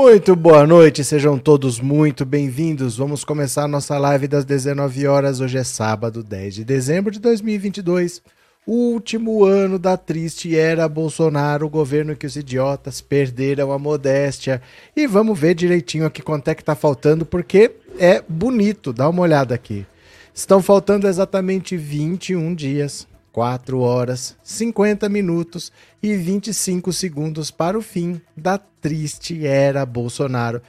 Muito boa noite, sejam todos muito bem-vindos. Vamos começar nossa live das 19 horas. Hoje é sábado, 10 de dezembro de 2022. O último ano da triste era Bolsonaro, o governo que os idiotas perderam a modéstia. E vamos ver direitinho aqui quanto é que tá faltando, porque é bonito. Dá uma olhada aqui. Estão faltando exatamente 21 dias 4 horas, 50 minutos e 25 segundos para o fim da triste era Bolsonaro.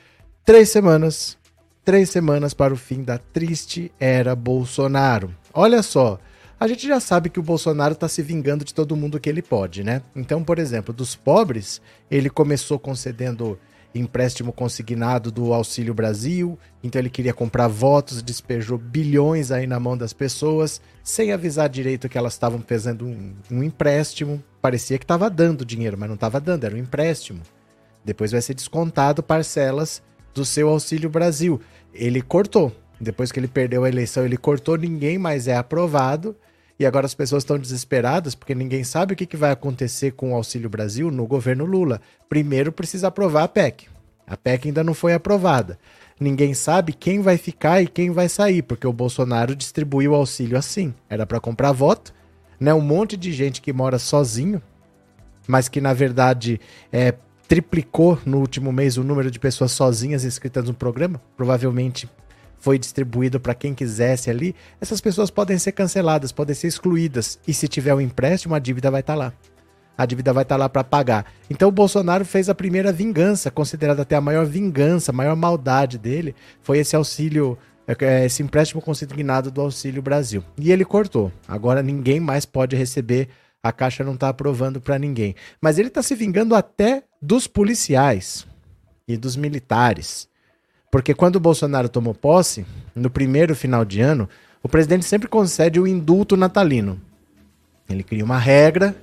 Três semanas, três semanas para o fim da triste era Bolsonaro. Olha só, a gente já sabe que o Bolsonaro está se vingando de todo mundo que ele pode, né? Então, por exemplo, dos pobres, ele começou concedendo empréstimo consignado do Auxílio Brasil, então ele queria comprar votos, despejou bilhões aí na mão das pessoas, sem avisar direito que elas estavam fazendo um, um, empréstimo. Parecia que estava dando dinheiro, mas não estava dando, era um empréstimo. Depois vai ser descontado parcelas do seu Auxílio Brasil. Ele cortou. Depois que ele perdeu a eleição, ele cortou, ninguém mais é aprovado. E agora as pessoas estão desesperadas porque ninguém sabe o que, que vai acontecer com o Auxílio Brasil no governo Lula. Primeiro precisa aprovar a PEC. A PEC ainda não foi aprovada. Ninguém sabe quem vai ficar e quem vai sair, porque o Bolsonaro distribuiu o auxílio assim. Era para comprar voto, né? Um monte de gente que mora sozinho, mas que na verdade é, triplicou no último mês o número de pessoas sozinhas inscritas no programa, provavelmente foi distribuído para quem quisesse ali, essas pessoas podem ser canceladas, podem ser excluídas. E se tiver um empréstimo, a dívida vai estar tá lá. A dívida vai estar tá lá para pagar. Então o Bolsonaro fez a primeira vingança, considerada até a maior vingança, a maior maldade dele, foi esse auxílio, é, é, esse empréstimo consignado do Auxílio Brasil. E ele cortou. Agora ninguém mais pode receber, a Caixa não está aprovando para ninguém. Mas ele está se vingando até dos policiais e dos militares. Porque quando o Bolsonaro tomou posse, no primeiro final de ano, o presidente sempre concede o indulto natalino. Ele cria uma regra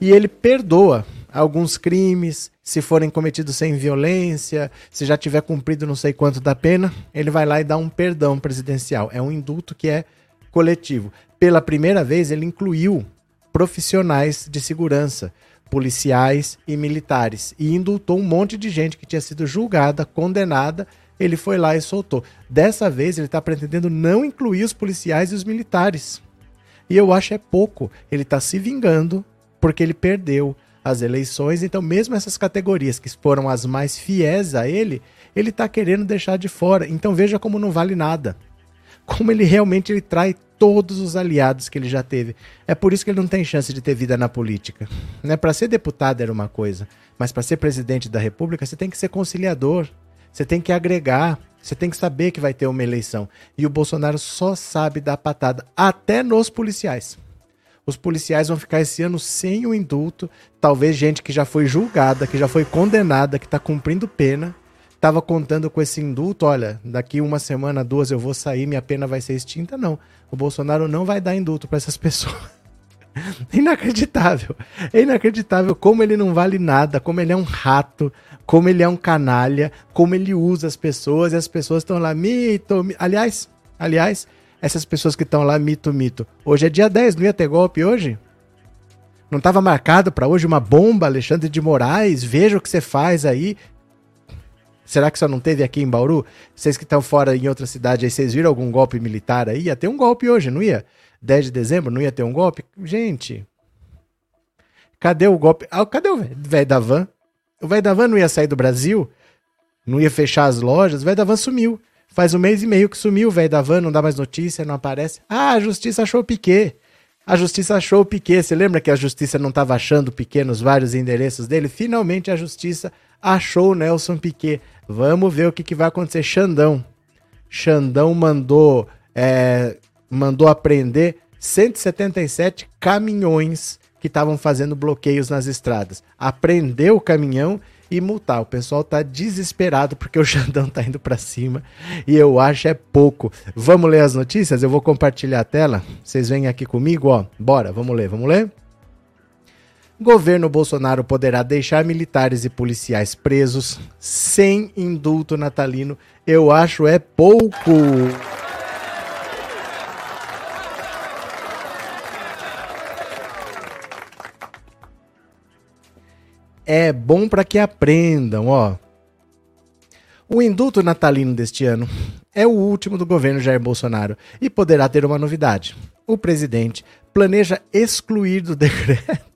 e ele perdoa alguns crimes, se forem cometidos sem violência, se já tiver cumprido não sei quanto da pena, ele vai lá e dá um perdão presidencial. É um indulto que é coletivo. Pela primeira vez, ele incluiu profissionais de segurança, policiais e militares, e indultou um monte de gente que tinha sido julgada, condenada ele foi lá e soltou. Dessa vez ele está pretendendo não incluir os policiais e os militares. E eu acho é pouco. Ele está se vingando porque ele perdeu as eleições. Então, mesmo essas categorias que foram as mais fiéis a ele, ele está querendo deixar de fora. Então veja como não vale nada. Como ele realmente ele trai todos os aliados que ele já teve. É por isso que ele não tem chance de ter vida na política. Né? Para ser deputado era uma coisa, mas para ser presidente da República você tem que ser conciliador. Você tem que agregar, você tem que saber que vai ter uma eleição. E o Bolsonaro só sabe dar patada, até nos policiais. Os policiais vão ficar esse ano sem o indulto. Talvez gente que já foi julgada, que já foi condenada, que está cumprindo pena, estava contando com esse indulto. Olha, daqui uma semana, duas eu vou sair, minha pena vai ser extinta. Não. O Bolsonaro não vai dar indulto para essas pessoas. Inacreditável. É inacreditável como ele não vale nada, como ele é um rato, como ele é um canalha, como ele usa as pessoas e as pessoas estão lá, mito, mito. Aliás, aliás, essas pessoas que estão lá, mito, mito. Hoje é dia 10, não ia ter golpe hoje? Não estava marcado para hoje uma bomba, Alexandre de Moraes? Veja o que você faz aí. Será que só não teve aqui em Bauru? Vocês que estão fora em outra cidade aí, vocês viram algum golpe militar aí? Ia ter um golpe hoje, não ia? 10 de dezembro, não ia ter um golpe? Gente, cadê o golpe? Ah, cadê o velho da van? O velho da van não ia sair do Brasil? Não ia fechar as lojas? O velho da van sumiu. Faz um mês e meio que sumiu o velho da van, não dá mais notícia, não aparece. Ah, a justiça achou o Piquet. A justiça achou o Piquet. Você lembra que a justiça não estava achando o Piquet nos vários endereços dele? Finalmente a justiça achou o Nelson Piquet. Vamos ver o que, que vai acontecer. Xandão. Xandão mandou é, mandou apreender 177 caminhões que estavam fazendo bloqueios nas estradas. Apreendeu o caminhão e multar. O pessoal tá desesperado porque o Xandão tá indo para cima e eu acho é pouco. Vamos ler as notícias? Eu vou compartilhar a tela. Vocês vêm aqui comigo, ó. Bora, vamos ler, vamos ler? Governo Bolsonaro poderá deixar militares e policiais presos sem indulto natalino. Eu acho é pouco. É bom para que aprendam, ó. O indulto natalino deste ano é o último do governo Jair Bolsonaro e poderá ter uma novidade. O presidente planeja excluir do decreto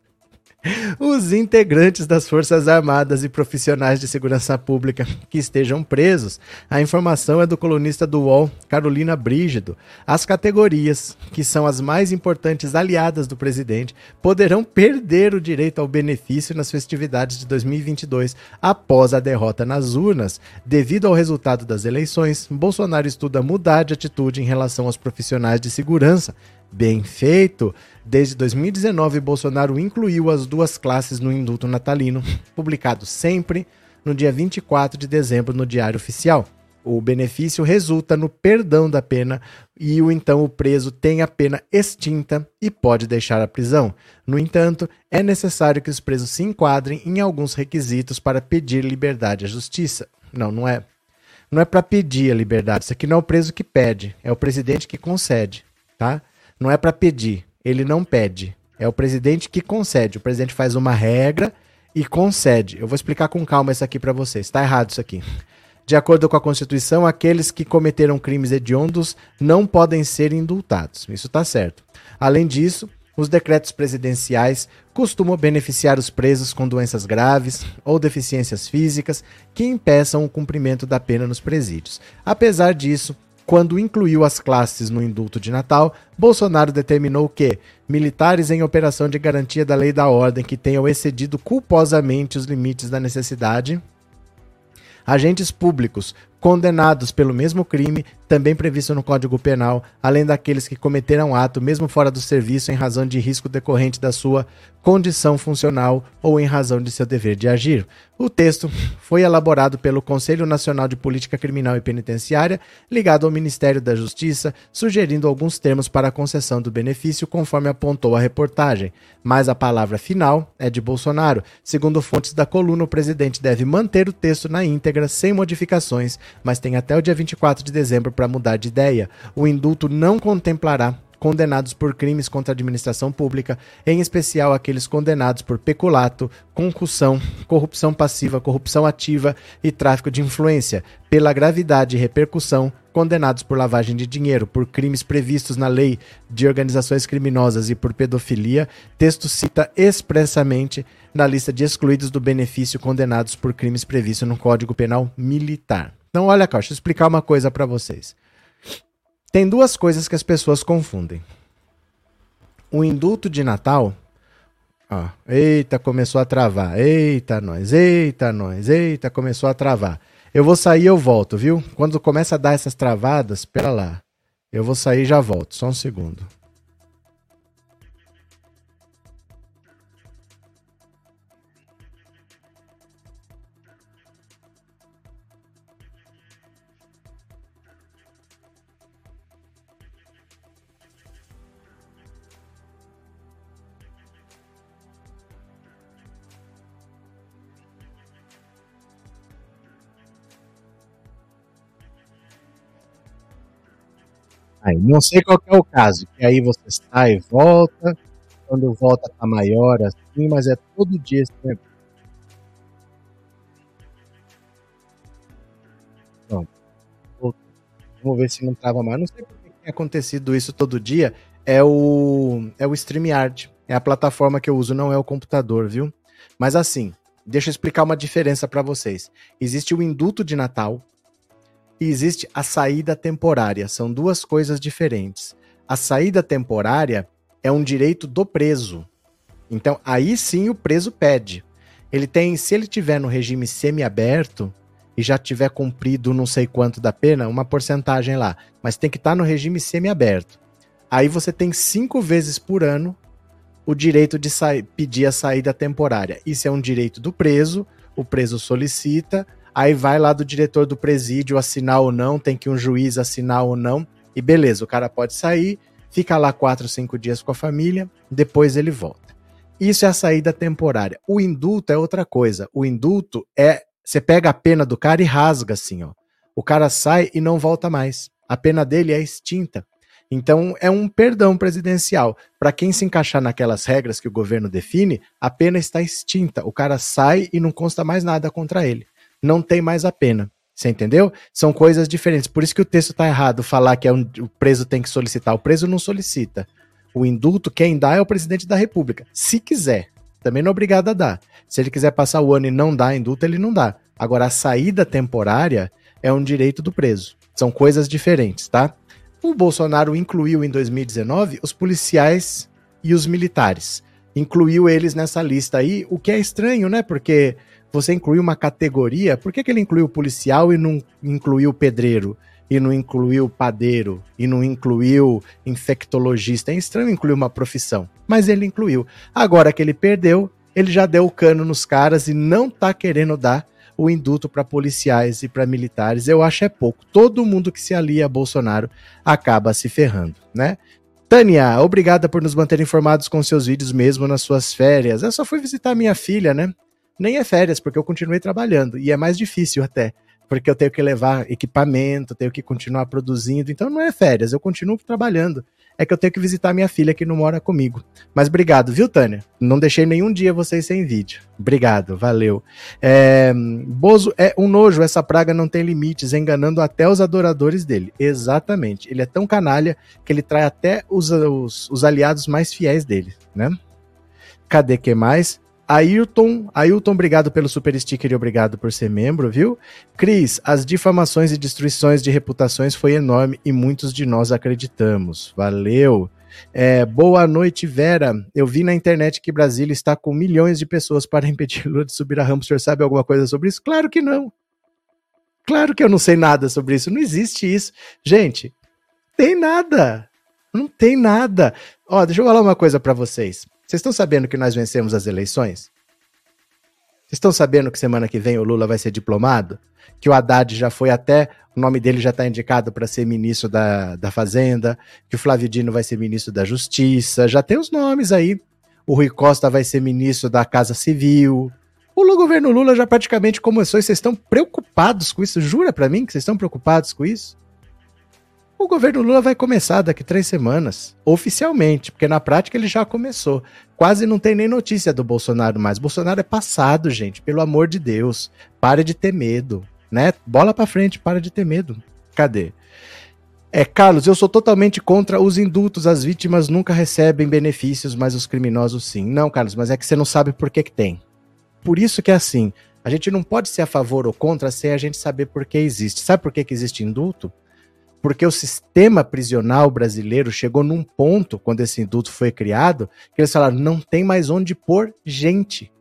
os integrantes das Forças Armadas e profissionais de segurança pública que estejam presos. A informação é do colunista do UOL, Carolina Brígido. As categorias, que são as mais importantes aliadas do presidente, poderão perder o direito ao benefício nas festividades de 2022 após a derrota nas urnas. Devido ao resultado das eleições, Bolsonaro estuda mudar de atitude em relação aos profissionais de segurança. Bem feito! Desde 2019, Bolsonaro incluiu as duas classes no indulto natalino, publicado sempre no dia 24 de dezembro no Diário Oficial. O benefício resulta no perdão da pena e o então o preso tem a pena extinta e pode deixar a prisão. No entanto, é necessário que os presos se enquadrem em alguns requisitos para pedir liberdade à justiça. Não, não é. Não é para pedir a liberdade. Isso aqui não é o preso que pede, é o presidente que concede, tá? Não é para pedir, ele não pede. É o presidente que concede. O presidente faz uma regra e concede. Eu vou explicar com calma isso aqui para vocês. Está errado isso aqui. De acordo com a Constituição, aqueles que cometeram crimes hediondos não podem ser indultados. Isso está certo. Além disso, os decretos presidenciais costumam beneficiar os presos com doenças graves ou deficiências físicas que impeçam o cumprimento da pena nos presídios. Apesar disso, quando incluiu as classes no indulto de Natal, Bolsonaro determinou que militares em operação de garantia da lei e da ordem que tenham excedido culposamente os limites da necessidade, agentes públicos condenados pelo mesmo crime, também previsto no Código Penal, além daqueles que cometeram ato mesmo fora do serviço em razão de risco decorrente da sua condição funcional ou em razão de seu dever de agir. O texto foi elaborado pelo Conselho Nacional de Política Criminal e Penitenciária, ligado ao Ministério da Justiça, sugerindo alguns termos para a concessão do benefício, conforme apontou a reportagem. Mas a palavra final é de Bolsonaro. Segundo fontes da coluna, o presidente deve manter o texto na íntegra, sem modificações, mas tem até o dia 24 de dezembro para mudar de ideia. O indulto não contemplará condenados por crimes contra a administração pública, em especial aqueles condenados por peculato, concussão, corrupção passiva, corrupção ativa e tráfico de influência, pela gravidade e repercussão, condenados por lavagem de dinheiro, por crimes previstos na lei de organizações criminosas e por pedofilia, texto cita expressamente na lista de excluídos do benefício condenados por crimes previstos no Código Penal Militar. Então, olha cá, deixa eu explicar uma coisa para vocês. Tem duas coisas que as pessoas confundem. O indulto de Natal. Ó, eita, começou a travar. Eita, nós. Eita, nós. Eita, começou a travar. Eu vou sair eu volto, viu? Quando começa a dar essas travadas, espera lá. Eu vou sair e já volto. Só um segundo. Não sei qual é o caso, que aí você sai e volta, quando volta tá maior assim, mas é todo dia esse negócio. Pronto. Vamos ver se não trava mais. Não sei por que tem acontecido isso todo dia. É o, é o StreamYard. É a plataforma que eu uso, não é o computador, viu? Mas assim, deixa eu explicar uma diferença para vocês. Existe o indulto de Natal, e existe a saída temporária. São duas coisas diferentes. A saída temporária é um direito do preso. Então, aí sim o preso pede. Ele tem, se ele tiver no regime semiaberto e já tiver cumprido não sei quanto da pena, uma porcentagem lá, mas tem que estar tá no regime semiaberto. Aí você tem cinco vezes por ano o direito de pedir a saída temporária. Isso é um direito do preso, o preso solicita, Aí vai lá do diretor do presídio assinar ou não, tem que um juiz assinar ou não. E beleza, o cara pode sair, fica lá quatro, cinco dias com a família, depois ele volta. Isso é a saída temporária. O indulto é outra coisa. O indulto é você pega a pena do cara e rasga assim, ó. O cara sai e não volta mais. A pena dele é extinta. Então é um perdão presidencial. Para quem se encaixar naquelas regras que o governo define, a pena está extinta. O cara sai e não consta mais nada contra ele não tem mais a pena. Você entendeu? São coisas diferentes. Por isso que o texto está errado, falar que é um, o preso tem que solicitar. O preso não solicita. O indulto, quem dá é o presidente da República. Se quiser. Também não é obrigado a dar. Se ele quiser passar o ano e não dar indulto, ele não dá. Agora, a saída temporária é um direito do preso. São coisas diferentes, tá? O Bolsonaro incluiu em 2019 os policiais e os militares. Incluiu eles nessa lista aí, o que é estranho, né? Porque você incluiu uma categoria, por que, que ele incluiu o policial e não incluiu o pedreiro? E não incluiu padeiro? E não incluiu infectologista? É estranho incluir uma profissão, mas ele incluiu. Agora que ele perdeu, ele já deu o cano nos caras e não tá querendo dar o indulto para policiais e para militares. Eu acho é pouco. Todo mundo que se alia a Bolsonaro acaba se ferrando, né? Tânia, obrigada por nos manter informados com seus vídeos mesmo nas suas férias. Eu só fui visitar minha filha, né? Nem é férias, porque eu continuei trabalhando. E é mais difícil até, porque eu tenho que levar equipamento, tenho que continuar produzindo. Então não é férias, eu continuo trabalhando. É que eu tenho que visitar minha filha que não mora comigo. Mas obrigado, viu, Tânia? Não deixei nenhum dia vocês sem vídeo. Obrigado, valeu. É, Bozo é um nojo, essa praga não tem limites, enganando até os adoradores dele. Exatamente. Ele é tão canalha que ele trai até os, os, os aliados mais fiéis dele, né? Cadê que mais? Ailton, Ailton, obrigado pelo super sticker e obrigado por ser membro, viu? Cris, as difamações e destruições de reputações foi enorme e muitos de nós acreditamos. Valeu. É, boa noite, Vera. Eu vi na internet que Brasília está com milhões de pessoas para impedir Lula de subir a rampa. O senhor sabe alguma coisa sobre isso? Claro que não. Claro que eu não sei nada sobre isso. Não existe isso. Gente, tem nada. Não tem nada. Ó, deixa eu falar uma coisa para vocês. Vocês estão sabendo que nós vencemos as eleições? Vocês estão sabendo que semana que vem o Lula vai ser diplomado? Que o Haddad já foi até. O nome dele já está indicado para ser ministro da, da Fazenda, que o Flávio Dino vai ser ministro da Justiça, já tem os nomes aí. O Rui Costa vai ser ministro da Casa Civil. O governo Lula já praticamente começou e vocês estão preocupados com isso? Jura para mim que vocês estão preocupados com isso? O governo Lula vai começar daqui três semanas, oficialmente, porque na prática ele já começou. Quase não tem nem notícia do Bolsonaro mais. Bolsonaro é passado, gente, pelo amor de Deus. Pare de ter medo, né? Bola para frente, para de ter medo. Cadê? É, Carlos, eu sou totalmente contra os indultos. As vítimas nunca recebem benefícios, mas os criminosos sim. Não, Carlos, mas é que você não sabe por que, que tem. Por isso que é assim. A gente não pode ser a favor ou contra sem a gente saber por que existe. Sabe por que, que existe indulto? Porque o sistema prisional brasileiro chegou num ponto, quando esse indulto foi criado, que eles falaram: não tem mais onde pôr gente.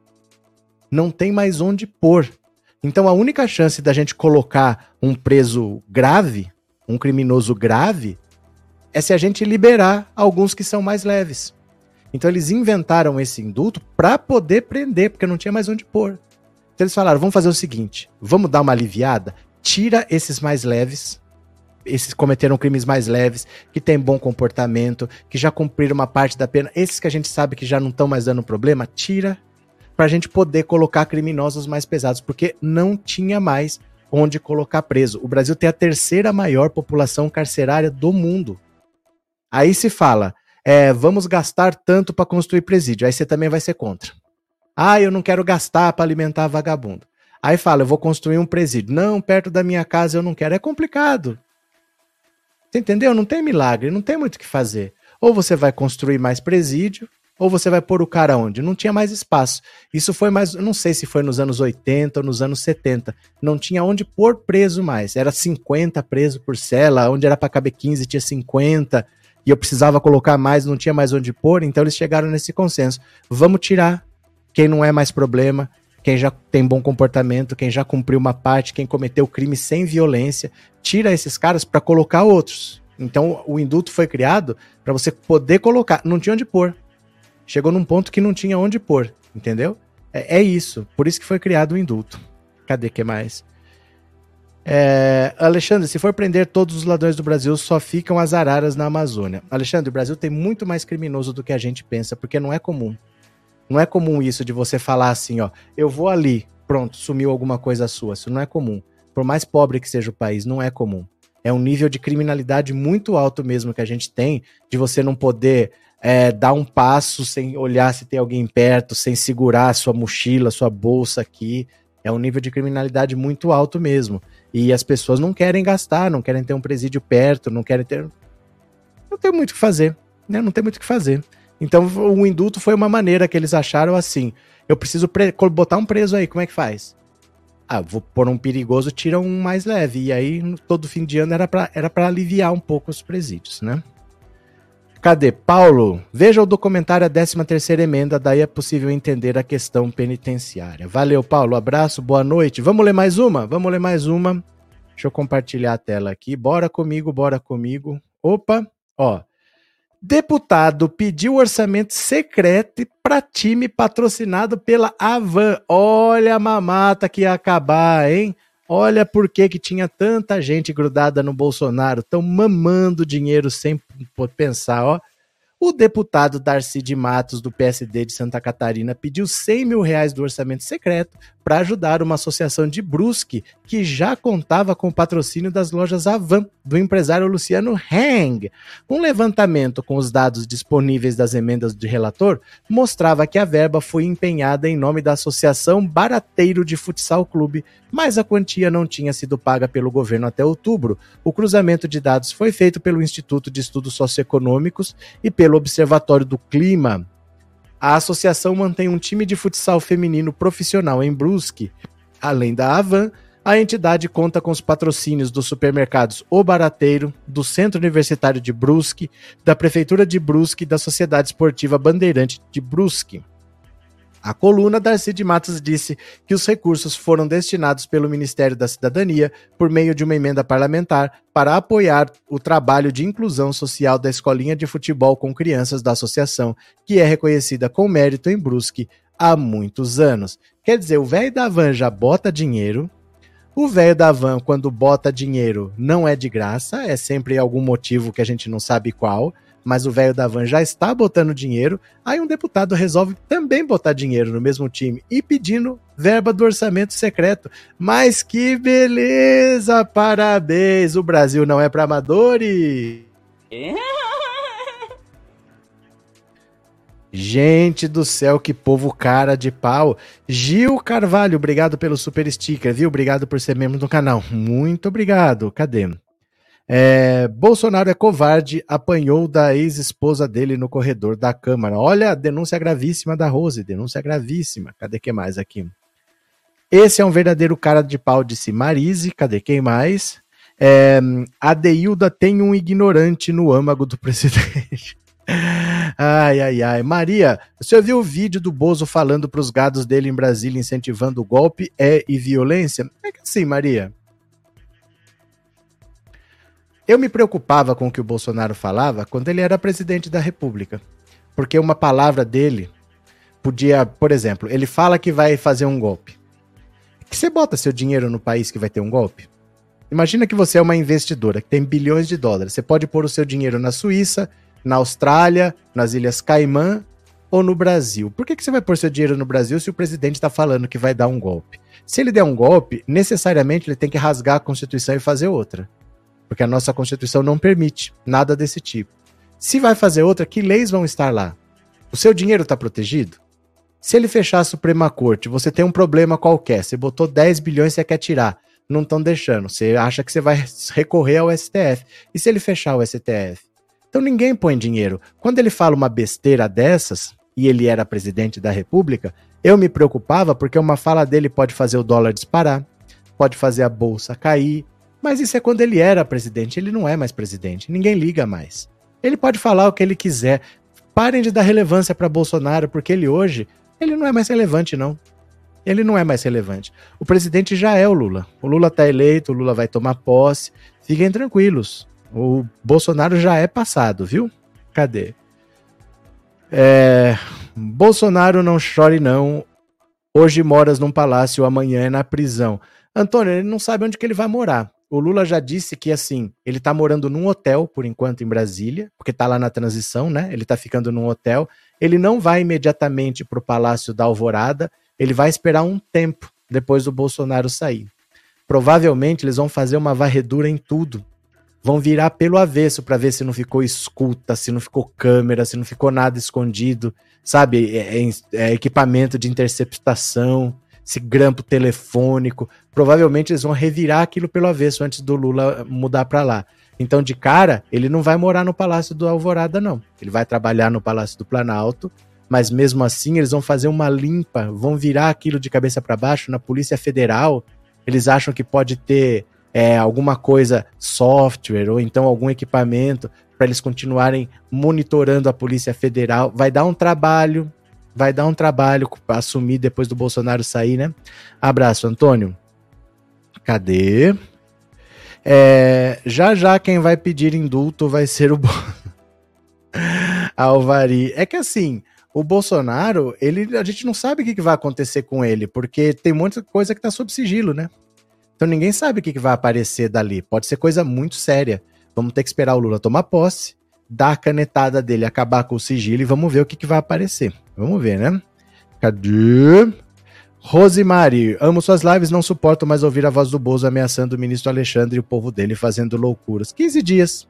Não tem mais onde pôr. Então a única chance da gente colocar um preso grave, um criminoso grave, é se a gente liberar alguns que são mais leves. Então eles inventaram esse indulto para poder prender, porque não tinha mais onde pôr. Então eles falaram: vamos fazer o seguinte, vamos dar uma aliviada, tira esses mais leves, esses cometeram crimes mais leves, que têm bom comportamento, que já cumpriram uma parte da pena, esses que a gente sabe que já não estão mais dando problema, tira para a gente poder colocar criminosos mais pesados, porque não tinha mais onde colocar preso. O Brasil tem a terceira maior população carcerária do mundo. Aí se fala, é, vamos gastar tanto para construir presídio. Aí você também vai ser contra. Ah, eu não quero gastar para alimentar vagabundo. Aí fala, eu vou construir um presídio. Não, perto da minha casa eu não quero. É complicado. Você entendeu? Não tem milagre, não tem muito o que fazer. Ou você vai construir mais presídio, ou você vai pôr o cara onde? Não tinha mais espaço. Isso foi mais, não sei se foi nos anos 80 ou nos anos 70. Não tinha onde pôr preso mais. Era 50 preso por cela, onde era para caber 15 tinha 50, e eu precisava colocar mais, não tinha mais onde pôr, então eles chegaram nesse consenso. Vamos tirar quem não é mais problema, quem já tem bom comportamento, quem já cumpriu uma parte, quem cometeu crime sem violência, tira esses caras para colocar outros. Então o indulto foi criado para você poder colocar, não tinha onde pôr. Chegou num ponto que não tinha onde pôr, entendeu? É, é isso, por isso que foi criado o indulto. Cadê que mais? É, Alexandre, se for prender todos os ladrões do Brasil, só ficam as araras na Amazônia. Alexandre, o Brasil tem muito mais criminoso do que a gente pensa, porque não é comum. Não é comum isso de você falar assim, ó, eu vou ali, pronto, sumiu alguma coisa sua. Isso não é comum. Por mais pobre que seja o país, não é comum. É um nível de criminalidade muito alto mesmo que a gente tem, de você não poder é, dar um passo sem olhar se tem alguém perto, sem segurar sua mochila, sua bolsa aqui. É um nível de criminalidade muito alto mesmo. E as pessoas não querem gastar, não querem ter um presídio perto, não querem ter. Não tem muito o que fazer, né? Não tem muito o que fazer. Então o indulto foi uma maneira que eles acharam assim: eu preciso botar um preso aí, como é que faz? Ah, vou pôr um perigoso, tira um mais leve. E aí, todo fim de ano era para era aliviar um pouco os presídios, né? Cadê? Paulo, veja o documentário A 13 terceira Emenda, daí é possível entender a questão penitenciária. Valeu, Paulo, abraço, boa noite. Vamos ler mais uma? Vamos ler mais uma. Deixa eu compartilhar a tela aqui. Bora comigo, bora comigo. Opa, ó. Deputado pediu orçamento secreto para time patrocinado pela Avan. Olha a mamata que ia acabar, hein? Olha por que, que tinha tanta gente grudada no Bolsonaro, tão mamando dinheiro sem pensar, ó. O deputado Darcy de Matos, do PSD de Santa Catarina, pediu 100 mil reais do orçamento secreto para ajudar uma associação de Brusque que já contava com o patrocínio das lojas Avan, do empresário Luciano Hang. Um levantamento com os dados disponíveis das emendas de relator mostrava que a verba foi empenhada em nome da Associação Barateiro de Futsal Clube, mas a quantia não tinha sido paga pelo governo até outubro. O cruzamento de dados foi feito pelo Instituto de Estudos Socioeconômicos e pelo Observatório do Clima. A associação mantém um time de futsal feminino profissional em Brusque. Além da Avan, a entidade conta com os patrocínios dos supermercados O Barateiro, do Centro Universitário de Brusque, da Prefeitura de Brusque e da Sociedade Esportiva Bandeirante de Brusque. A coluna Darcy de Matos disse que os recursos foram destinados pelo Ministério da Cidadania por meio de uma emenda parlamentar para apoiar o trabalho de inclusão social da escolinha de futebol com crianças da associação, que é reconhecida com mérito em Brusque há muitos anos. Quer dizer, o velho da van já bota dinheiro. O velho da van, quando bota dinheiro, não é de graça, é sempre algum motivo que a gente não sabe qual mas o velho da van já está botando dinheiro, aí um deputado resolve também botar dinheiro no mesmo time e pedindo verba do orçamento secreto. Mas que beleza! Parabéns! O Brasil não é para amadores! Gente do céu, que povo cara de pau. Gil Carvalho, obrigado pelo super sticker, viu? Obrigado por ser membro do canal. Muito obrigado. Cadê? É, Bolsonaro é covarde, apanhou da ex-esposa dele no corredor da Câmara. Olha, denúncia gravíssima da Rose, denúncia gravíssima. Cadê quem mais aqui? Esse é um verdadeiro cara de pau, disse Marise. Cadê quem mais? É, a Deilda tem um ignorante no âmago do presidente. Ai, ai, ai. Maria, você viu o vídeo do Bozo falando para os gados dele em Brasília incentivando o golpe é, e violência? É que assim, Maria, eu me preocupava com o que o Bolsonaro falava quando ele era presidente da República. Porque uma palavra dele podia, por exemplo, ele fala que vai fazer um golpe. Que você bota seu dinheiro no país que vai ter um golpe? Imagina que você é uma investidora que tem bilhões de dólares. Você pode pôr o seu dinheiro na Suíça, na Austrália, nas Ilhas Caimã ou no Brasil. Por que, que você vai pôr seu dinheiro no Brasil se o presidente está falando que vai dar um golpe? Se ele der um golpe, necessariamente ele tem que rasgar a Constituição e fazer outra porque a nossa Constituição não permite nada desse tipo. Se vai fazer outra, que leis vão estar lá? O seu dinheiro está protegido? Se ele fechar a Suprema Corte, você tem um problema qualquer, você botou 10 bilhões e você quer tirar, não estão deixando, você acha que você vai recorrer ao STF. E se ele fechar o STF? Então ninguém põe dinheiro. Quando ele fala uma besteira dessas, e ele era presidente da República, eu me preocupava porque uma fala dele pode fazer o dólar disparar, pode fazer a bolsa cair, mas isso é quando ele era presidente, ele não é mais presidente, ninguém liga mais. Ele pode falar o que ele quiser. Parem de dar relevância para Bolsonaro, porque ele hoje, ele não é mais relevante não. Ele não é mais relevante. O presidente já é o Lula. O Lula está eleito, o Lula vai tomar posse. Fiquem tranquilos. O Bolsonaro já é passado, viu? Cadê? É... Bolsonaro não chore não. Hoje moras num palácio, amanhã é na prisão. Antônio, ele não sabe onde que ele vai morar. O Lula já disse que, assim, ele tá morando num hotel, por enquanto, em Brasília, porque tá lá na transição, né? Ele tá ficando num hotel. Ele não vai imediatamente pro Palácio da Alvorada, ele vai esperar um tempo depois do Bolsonaro sair. Provavelmente eles vão fazer uma varredura em tudo. Vão virar pelo avesso para ver se não ficou escuta, se não ficou câmera, se não ficou nada escondido, sabe? É, é, é equipamento de interceptação esse grampo telefônico. Provavelmente eles vão revirar aquilo pelo avesso antes do Lula mudar para lá. Então, de cara, ele não vai morar no Palácio do Alvorada, não. Ele vai trabalhar no Palácio do Planalto, mas mesmo assim eles vão fazer uma limpa, vão virar aquilo de cabeça para baixo na Polícia Federal. Eles acham que pode ter é, alguma coisa, software ou então algum equipamento para eles continuarem monitorando a Polícia Federal. Vai dar um trabalho, vai dar um trabalho assumir depois do Bolsonaro sair, né? Abraço, Antônio. Cadê? É, já já quem vai pedir indulto vai ser o Alvari. É que assim, o Bolsonaro, ele, a gente não sabe o que, que vai acontecer com ele, porque tem muita coisa que tá sob sigilo, né? Então ninguém sabe o que, que vai aparecer dali. Pode ser coisa muito séria. Vamos ter que esperar o Lula tomar posse, dar a canetada dele, acabar com o sigilo e vamos ver o que, que vai aparecer. Vamos ver, né? Cadê? Rosemary, amo suas lives, não suporto mais ouvir a voz do Bozo ameaçando o ministro Alexandre e o povo dele fazendo loucuras. 15 dias.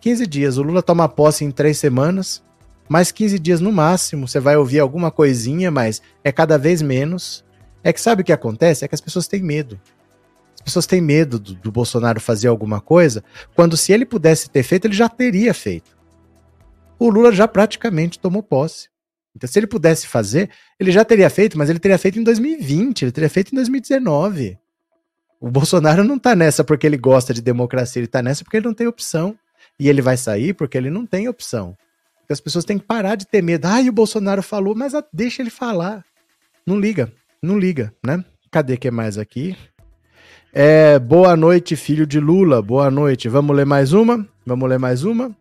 15 dias. O Lula toma posse em três semanas. Mais 15 dias no máximo. Você vai ouvir alguma coisinha, mas é cada vez menos. É que sabe o que acontece? É que as pessoas têm medo pessoas têm medo do, do Bolsonaro fazer alguma coisa, quando se ele pudesse ter feito, ele já teria feito. O Lula já praticamente tomou posse. Então, se ele pudesse fazer, ele já teria feito, mas ele teria feito em 2020, ele teria feito em 2019. O Bolsonaro não tá nessa porque ele gosta de democracia, ele tá nessa porque ele não tem opção. E ele vai sair porque ele não tem opção. Porque as pessoas têm que parar de ter medo. Ah, o Bolsonaro falou, mas deixa ele falar. Não liga, não liga, né? Cadê que é mais aqui? É, boa noite, filho de Lula. Boa noite. Vamos ler mais uma? Vamos ler mais uma?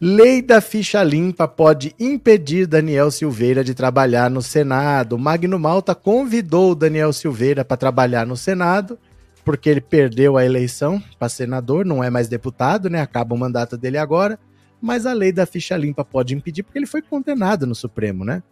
Lei da ficha limpa pode impedir Daniel Silveira de trabalhar no Senado. Magno Malta convidou Daniel Silveira para trabalhar no Senado, porque ele perdeu a eleição para senador, não é mais deputado, né? Acaba o mandato dele agora. Mas a lei da ficha limpa pode impedir, porque ele foi condenado no Supremo, né?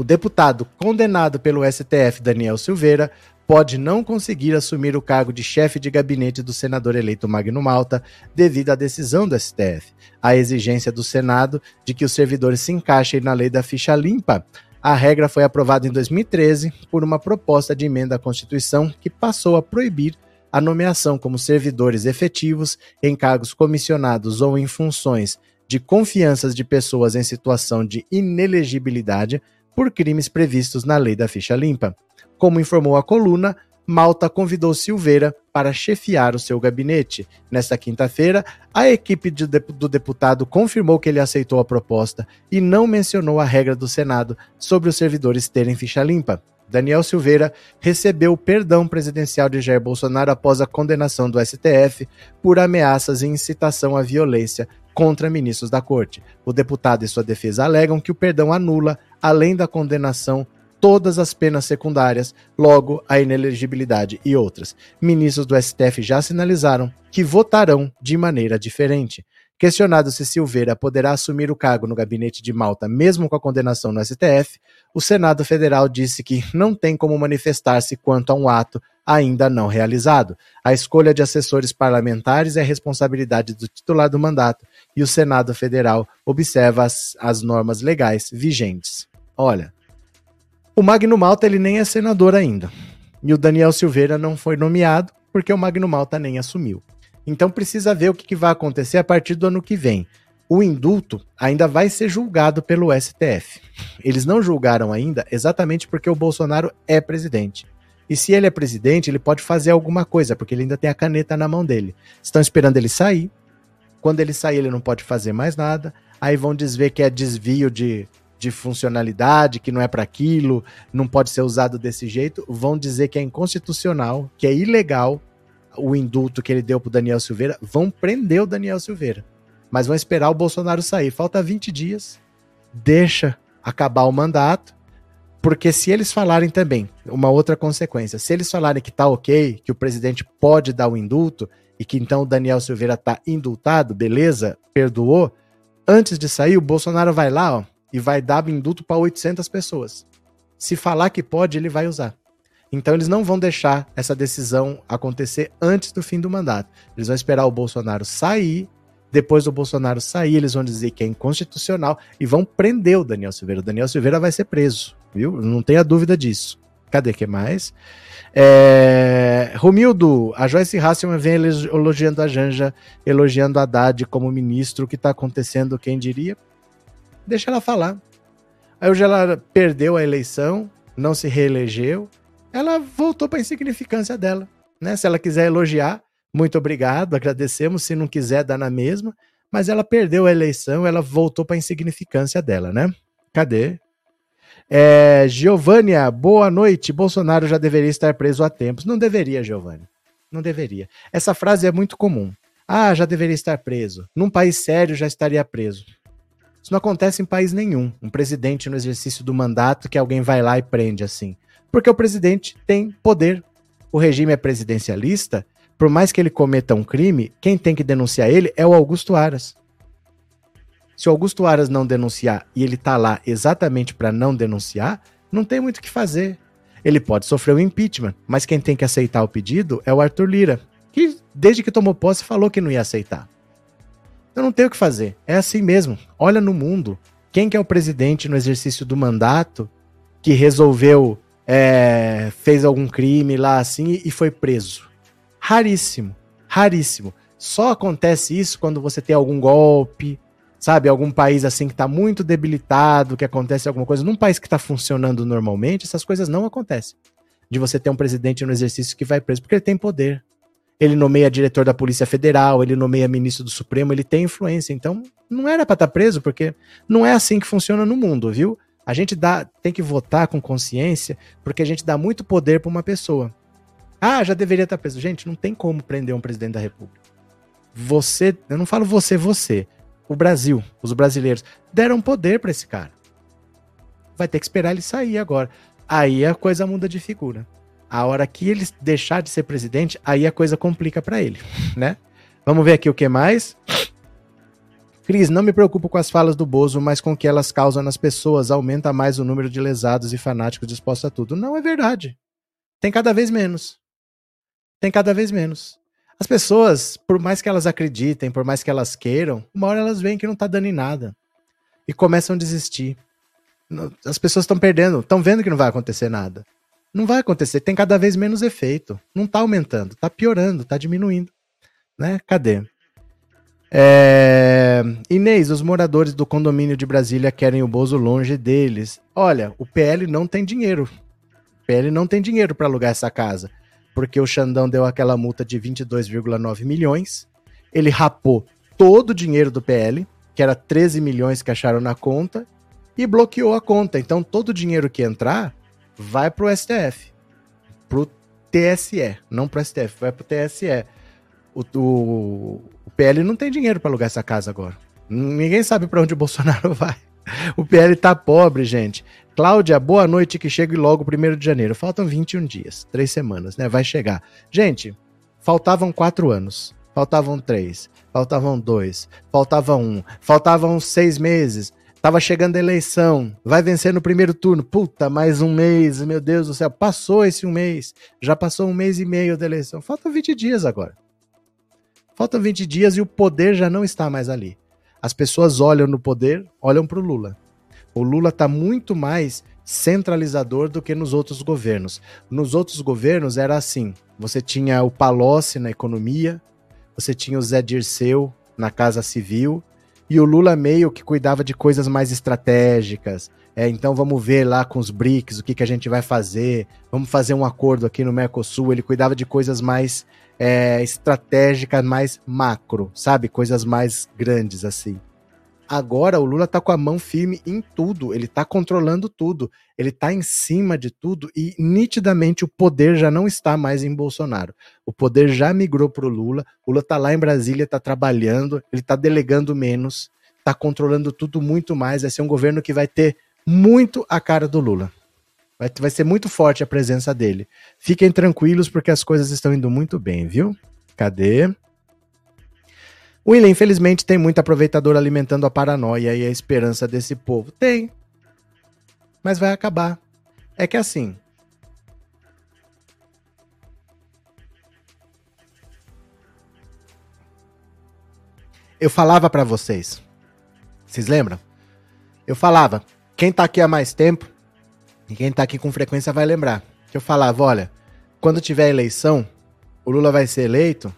O deputado condenado pelo STF, Daniel Silveira, pode não conseguir assumir o cargo de chefe de gabinete do senador eleito Magno Malta devido à decisão do STF, a exigência do Senado de que os servidores se encaixem na lei da ficha limpa. A regra foi aprovada em 2013 por uma proposta de emenda à Constituição que passou a proibir a nomeação como servidores efetivos em cargos comissionados ou em funções de confianças de pessoas em situação de inelegibilidade por crimes previstos na lei da ficha limpa. Como informou a coluna, Malta convidou Silveira para chefiar o seu gabinete. Nesta quinta-feira, a equipe de, do deputado confirmou que ele aceitou a proposta e não mencionou a regra do Senado sobre os servidores terem ficha limpa. Daniel Silveira recebeu o perdão presidencial de Jair Bolsonaro após a condenação do STF por ameaças e incitação à violência contra ministros da corte. O deputado e sua defesa alegam que o perdão anula além da condenação, todas as penas secundárias, logo a inelegibilidade e outras. Ministros do STF já sinalizaram que votarão de maneira diferente. Questionado se Silveira poderá assumir o cargo no gabinete de Malta mesmo com a condenação no STF, o Senado Federal disse que não tem como manifestar-se quanto a um ato ainda não realizado. A escolha de assessores parlamentares é responsabilidade do titular do mandato e o Senado Federal observa as, as normas legais vigentes. Olha, o Magno Malta ele nem é senador ainda. E o Daniel Silveira não foi nomeado porque o Magno Malta nem assumiu. Então precisa ver o que, que vai acontecer a partir do ano que vem. O indulto ainda vai ser julgado pelo STF. Eles não julgaram ainda exatamente porque o Bolsonaro é presidente. E se ele é presidente, ele pode fazer alguma coisa, porque ele ainda tem a caneta na mão dele. Estão esperando ele sair. Quando ele sair, ele não pode fazer mais nada. Aí vão dizer que é desvio de de funcionalidade, que não é para aquilo, não pode ser usado desse jeito, vão dizer que é inconstitucional, que é ilegal o indulto que ele deu pro Daniel Silveira, vão prender o Daniel Silveira. Mas vão esperar o Bolsonaro sair. Falta 20 dias. Deixa acabar o mandato. Porque se eles falarem também, uma outra consequência, se eles falarem que tá ok, que o presidente pode dar o indulto e que então o Daniel Silveira tá indultado, beleza, perdoou, antes de sair, o Bolsonaro vai lá, ó, e vai dar indulto para 800 pessoas. Se falar que pode, ele vai usar. Então eles não vão deixar essa decisão acontecer antes do fim do mandato. Eles vão esperar o Bolsonaro sair. Depois do Bolsonaro sair, eles vão dizer que é inconstitucional e vão prender o Daniel Silveira. O Daniel Silveira vai ser preso. viu? Não tenha dúvida disso. Cadê que mais? É... Romildo, a Joyce Hasselman vem elogiando a Janja, elogiando a Haddad como ministro. O que está acontecendo, quem diria? Deixa ela falar. Hoje ela perdeu a eleição, não se reelegeu, ela voltou para a insignificância dela. Né? Se ela quiser elogiar, muito obrigado, agradecemos. Se não quiser, dá na mesma. Mas ela perdeu a eleição, ela voltou para a insignificância dela, né? Cadê? É, Giovânia, boa noite. Bolsonaro já deveria estar preso há tempos. Não deveria, Giovânia. Não deveria. Essa frase é muito comum. Ah, já deveria estar preso. Num país sério já estaria preso. Isso não acontece em país nenhum. Um presidente no exercício do mandato que alguém vai lá e prende assim. Porque o presidente tem poder. O regime é presidencialista. Por mais que ele cometa um crime, quem tem que denunciar ele é o Augusto Aras. Se o Augusto Aras não denunciar e ele tá lá exatamente para não denunciar, não tem muito o que fazer. Ele pode sofrer o um impeachment, mas quem tem que aceitar o pedido é o Arthur Lira, que desde que tomou posse falou que não ia aceitar. Então não tem o que fazer. É assim mesmo. Olha no mundo. Quem que é o presidente no exercício do mandato que resolveu, é, fez algum crime lá assim e foi preso? Raríssimo. Raríssimo. Só acontece isso quando você tem algum golpe, sabe, algum país assim que está muito debilitado, que acontece alguma coisa, num país que está funcionando normalmente, essas coisas não acontecem. De você ter um presidente no exercício que vai preso, porque ele tem poder. Ele nomeia diretor da Polícia Federal, ele nomeia ministro do Supremo, ele tem influência. Então, não era para estar tá preso, porque não é assim que funciona no mundo, viu? A gente dá, tem que votar com consciência, porque a gente dá muito poder para uma pessoa. Ah, já deveria estar tá preso. Gente, não tem como prender um presidente da República. Você, eu não falo você, você o Brasil, os brasileiros, deram poder para esse cara. Vai ter que esperar ele sair agora. Aí a coisa muda de figura. A hora que ele deixar de ser presidente, aí a coisa complica para ele, né? Vamos ver aqui o que mais. Cris, não me preocupo com as falas do Bozo, mas com o que elas causam nas pessoas. Aumenta mais o número de lesados e fanáticos dispostos a tudo. Não é verdade. Tem cada vez menos. Tem cada vez menos. As pessoas, por mais que elas acreditem, por mais que elas queiram, uma hora elas veem que não tá dando em nada. E começam a desistir. As pessoas estão perdendo, estão vendo que não vai acontecer nada. Não vai acontecer, tem cada vez menos efeito. Não tá aumentando, tá piorando, tá diminuindo. Né? Cadê? É... Inês, os moradores do condomínio de Brasília querem o Bozo longe deles. Olha, o PL não tem dinheiro. O PL não tem dinheiro para alugar essa casa porque o Xandão deu aquela multa de 22,9 milhões. Ele rapou todo o dinheiro do PL, que era 13 milhões que acharam na conta, e bloqueou a conta. Então todo o dinheiro que entrar vai pro STF, pro TSE, não pro STF, vai TSE. O, o, o PL não tem dinheiro para alugar essa casa agora. Ninguém sabe para onde o Bolsonaro vai. O PL tá pobre, gente. Cláudia, boa noite, que chegue logo 1 de janeiro. Faltam 21 dias, três semanas, né? Vai chegar. Gente, faltavam quatro anos, faltavam três, faltavam dois, faltavam um, faltavam seis meses. Tava chegando a eleição, vai vencer no primeiro turno. Puta, mais um mês, meu Deus do céu. Passou esse um mês, já passou um mês e meio da eleição. Faltam 20 dias agora. Faltam 20 dias e o poder já não está mais ali. As pessoas olham no poder, olham para o Lula. O Lula está muito mais centralizador do que nos outros governos. Nos outros governos era assim: você tinha o Palocci na economia, você tinha o Zé Dirceu na Casa Civil, e o Lula meio que cuidava de coisas mais estratégicas. É, então vamos ver lá com os BRICS o que, que a gente vai fazer, vamos fazer um acordo aqui no Mercosul. Ele cuidava de coisas mais é, estratégica mais macro, sabe? Coisas mais grandes assim. Agora o Lula tá com a mão firme em tudo, ele tá controlando tudo, ele tá em cima de tudo e nitidamente o poder já não está mais em Bolsonaro. O poder já migrou pro Lula, o Lula tá lá em Brasília, tá trabalhando, ele tá delegando menos, tá controlando tudo muito mais, vai ser um governo que vai ter muito a cara do Lula. Vai, vai ser muito forte a presença dele. Fiquem tranquilos porque as coisas estão indo muito bem, viu? Cadê? William, infelizmente, tem muito aproveitador alimentando a paranoia e a esperança desse povo. Tem. Mas vai acabar. É que assim. Eu falava para vocês. Vocês lembram? Eu falava, quem tá aqui há mais tempo E quem tá aqui com frequência vai lembrar que eu falava, olha, quando tiver eleição, o Lula vai ser eleito,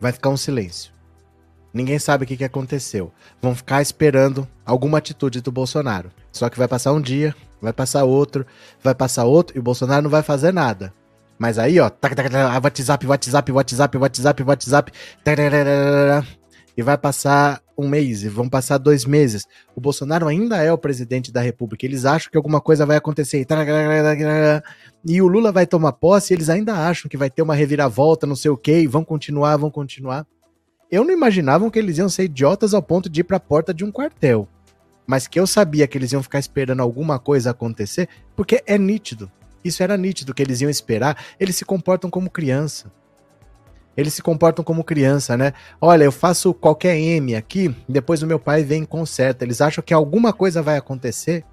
vai ficar um silêncio. Ninguém sabe o que, que aconteceu. Vão ficar esperando alguma atitude do Bolsonaro. Só que vai passar um dia, vai passar outro, vai passar outro, e o Bolsonaro não vai fazer nada. Mas aí, ó, WhatsApp, WhatsApp, WhatsApp, WhatsApp, WhatsApp, e vai passar um mês, e vão passar dois meses. O Bolsonaro ainda é o presidente da República. Eles acham que alguma coisa vai acontecer. E o Lula vai tomar posse, e eles ainda acham que vai ter uma reviravolta, não sei o quê, e vão continuar, vão continuar. Eu não imaginava que eles iam ser idiotas ao ponto de ir para a porta de um quartel. Mas que eu sabia que eles iam ficar esperando alguma coisa acontecer, porque é nítido. Isso era nítido que eles iam esperar. Eles se comportam como criança. Eles se comportam como criança, né? Olha, eu faço qualquer M aqui, depois o meu pai vem e conserta. Eles acham que alguma coisa vai acontecer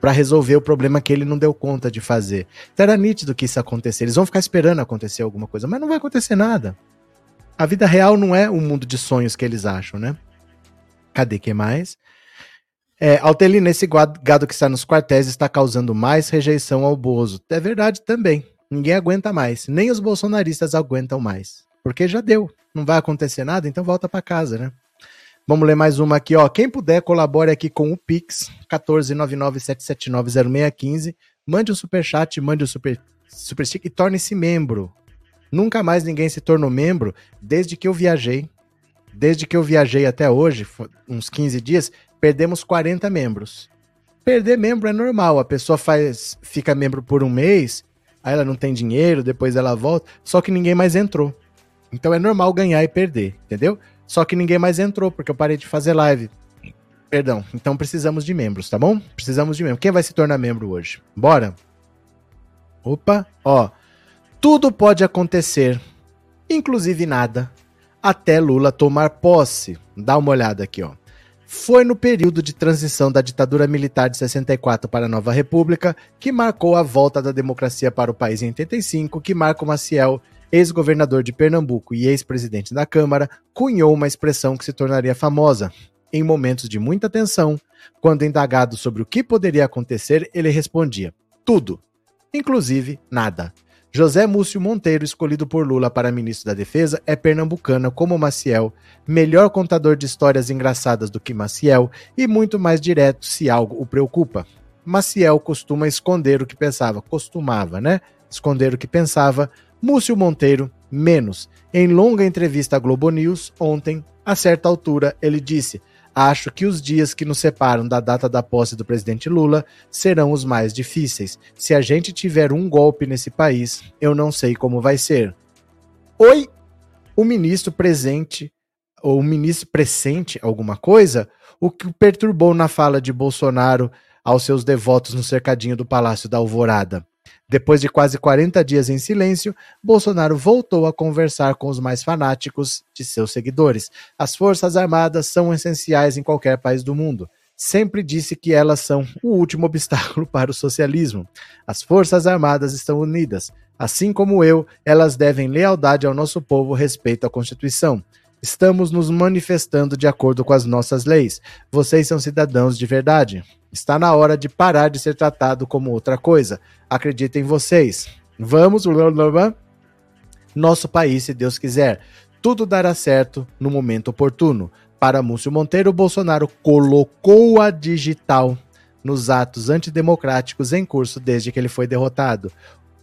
para resolver o problema que ele não deu conta de fazer. Então era nítido que isso ia acontecer. Eles vão ficar esperando acontecer alguma coisa, mas não vai acontecer nada. A vida real não é o mundo de sonhos que eles acham, né? Cadê que mais? É, Altelino, esse gado que está nos quartéis está causando mais rejeição ao Bozo. É verdade também. Ninguém aguenta mais. Nem os bolsonaristas aguentam mais. Porque já deu. Não vai acontecer nada, então volta para casa, né? Vamos ler mais uma aqui, ó. Quem puder, colabore aqui com o Pix, 14997790615. Mande um superchat, mande um super, super stick e torne-se membro. Nunca mais ninguém se tornou membro desde que eu viajei. Desde que eu viajei até hoje, uns 15 dias, perdemos 40 membros. Perder membro é normal, a pessoa faz, fica membro por um mês, aí ela não tem dinheiro, depois ela volta, só que ninguém mais entrou. Então é normal ganhar e perder, entendeu? Só que ninguém mais entrou, porque eu parei de fazer live. Perdão, então precisamos de membros, tá bom? Precisamos de membros. Quem vai se tornar membro hoje? Bora? Opa, ó. Tudo pode acontecer, inclusive nada, até Lula tomar posse. Dá uma olhada aqui, ó. Foi no período de transição da ditadura militar de 64 para a nova república que marcou a volta da democracia para o país em 85 que Marco Maciel, ex-governador de Pernambuco e ex-presidente da Câmara, cunhou uma expressão que se tornaria famosa. Em momentos de muita tensão, quando indagado sobre o que poderia acontecer, ele respondia: tudo, inclusive nada. José Múcio Monteiro, escolhido por Lula para ministro da Defesa, é pernambucana como Maciel, melhor contador de histórias engraçadas do que Maciel e muito mais direto se algo o preocupa. Maciel costuma esconder o que pensava, costumava, né? Esconder o que pensava. Múcio Monteiro, menos. Em longa entrevista à Globo News, ontem, a certa altura, ele disse: Acho que os dias que nos separam da data da posse do presidente Lula serão os mais difíceis. Se a gente tiver um golpe nesse país, eu não sei como vai ser. Oi! O ministro presente, ou o ministro pressente alguma coisa, o que perturbou na fala de Bolsonaro aos seus devotos no cercadinho do Palácio da Alvorada. Depois de quase 40 dias em silêncio, Bolsonaro voltou a conversar com os mais fanáticos de seus seguidores. As Forças Armadas são essenciais em qualquer país do mundo. Sempre disse que elas são o último obstáculo para o socialismo. As Forças Armadas estão unidas. Assim como eu, elas devem lealdade ao nosso povo, respeito à Constituição. Estamos nos manifestando de acordo com as nossas leis. Vocês são cidadãos de verdade. Está na hora de parar de ser tratado como outra coisa. Acredito em vocês. Vamos, nosso país, se Deus quiser. Tudo dará certo no momento oportuno. Para Múcio Monteiro, Bolsonaro colocou a digital nos atos antidemocráticos em curso desde que ele foi derrotado.